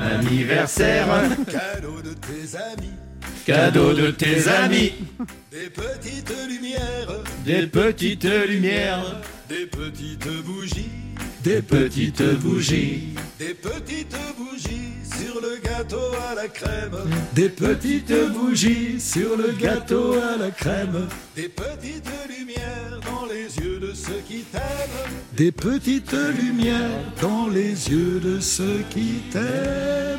F: Anniversaire. Cadeau de tes amis.
L: Cadeau de tes amis.
F: Des petites lumières.
L: Des petites lumières.
F: Des petites bougies.
M: Des
L: petites bougies.
F: Des petites bougies sur le gâteau à la crème.
M: Des petites bougies sur le gâteau à la crème.
F: Des petites lumières dans les yeux de ceux qui t'aiment.
M: Des petites lumières dans les yeux de ceux qui t'aiment.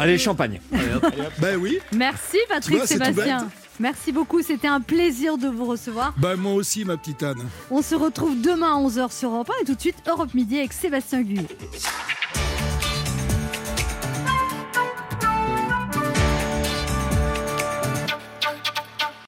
L: Allez, champagne.
M: Ben oui.
C: Merci Patrick
M: vois, tout
C: Sébastien. Merci beaucoup, c'était un plaisir de vous recevoir.
M: Ben moi aussi, ma petite Anne.
C: On se retrouve demain à 11h sur Europe 1 et tout de suite Europe Midi avec Sébastien Guyot.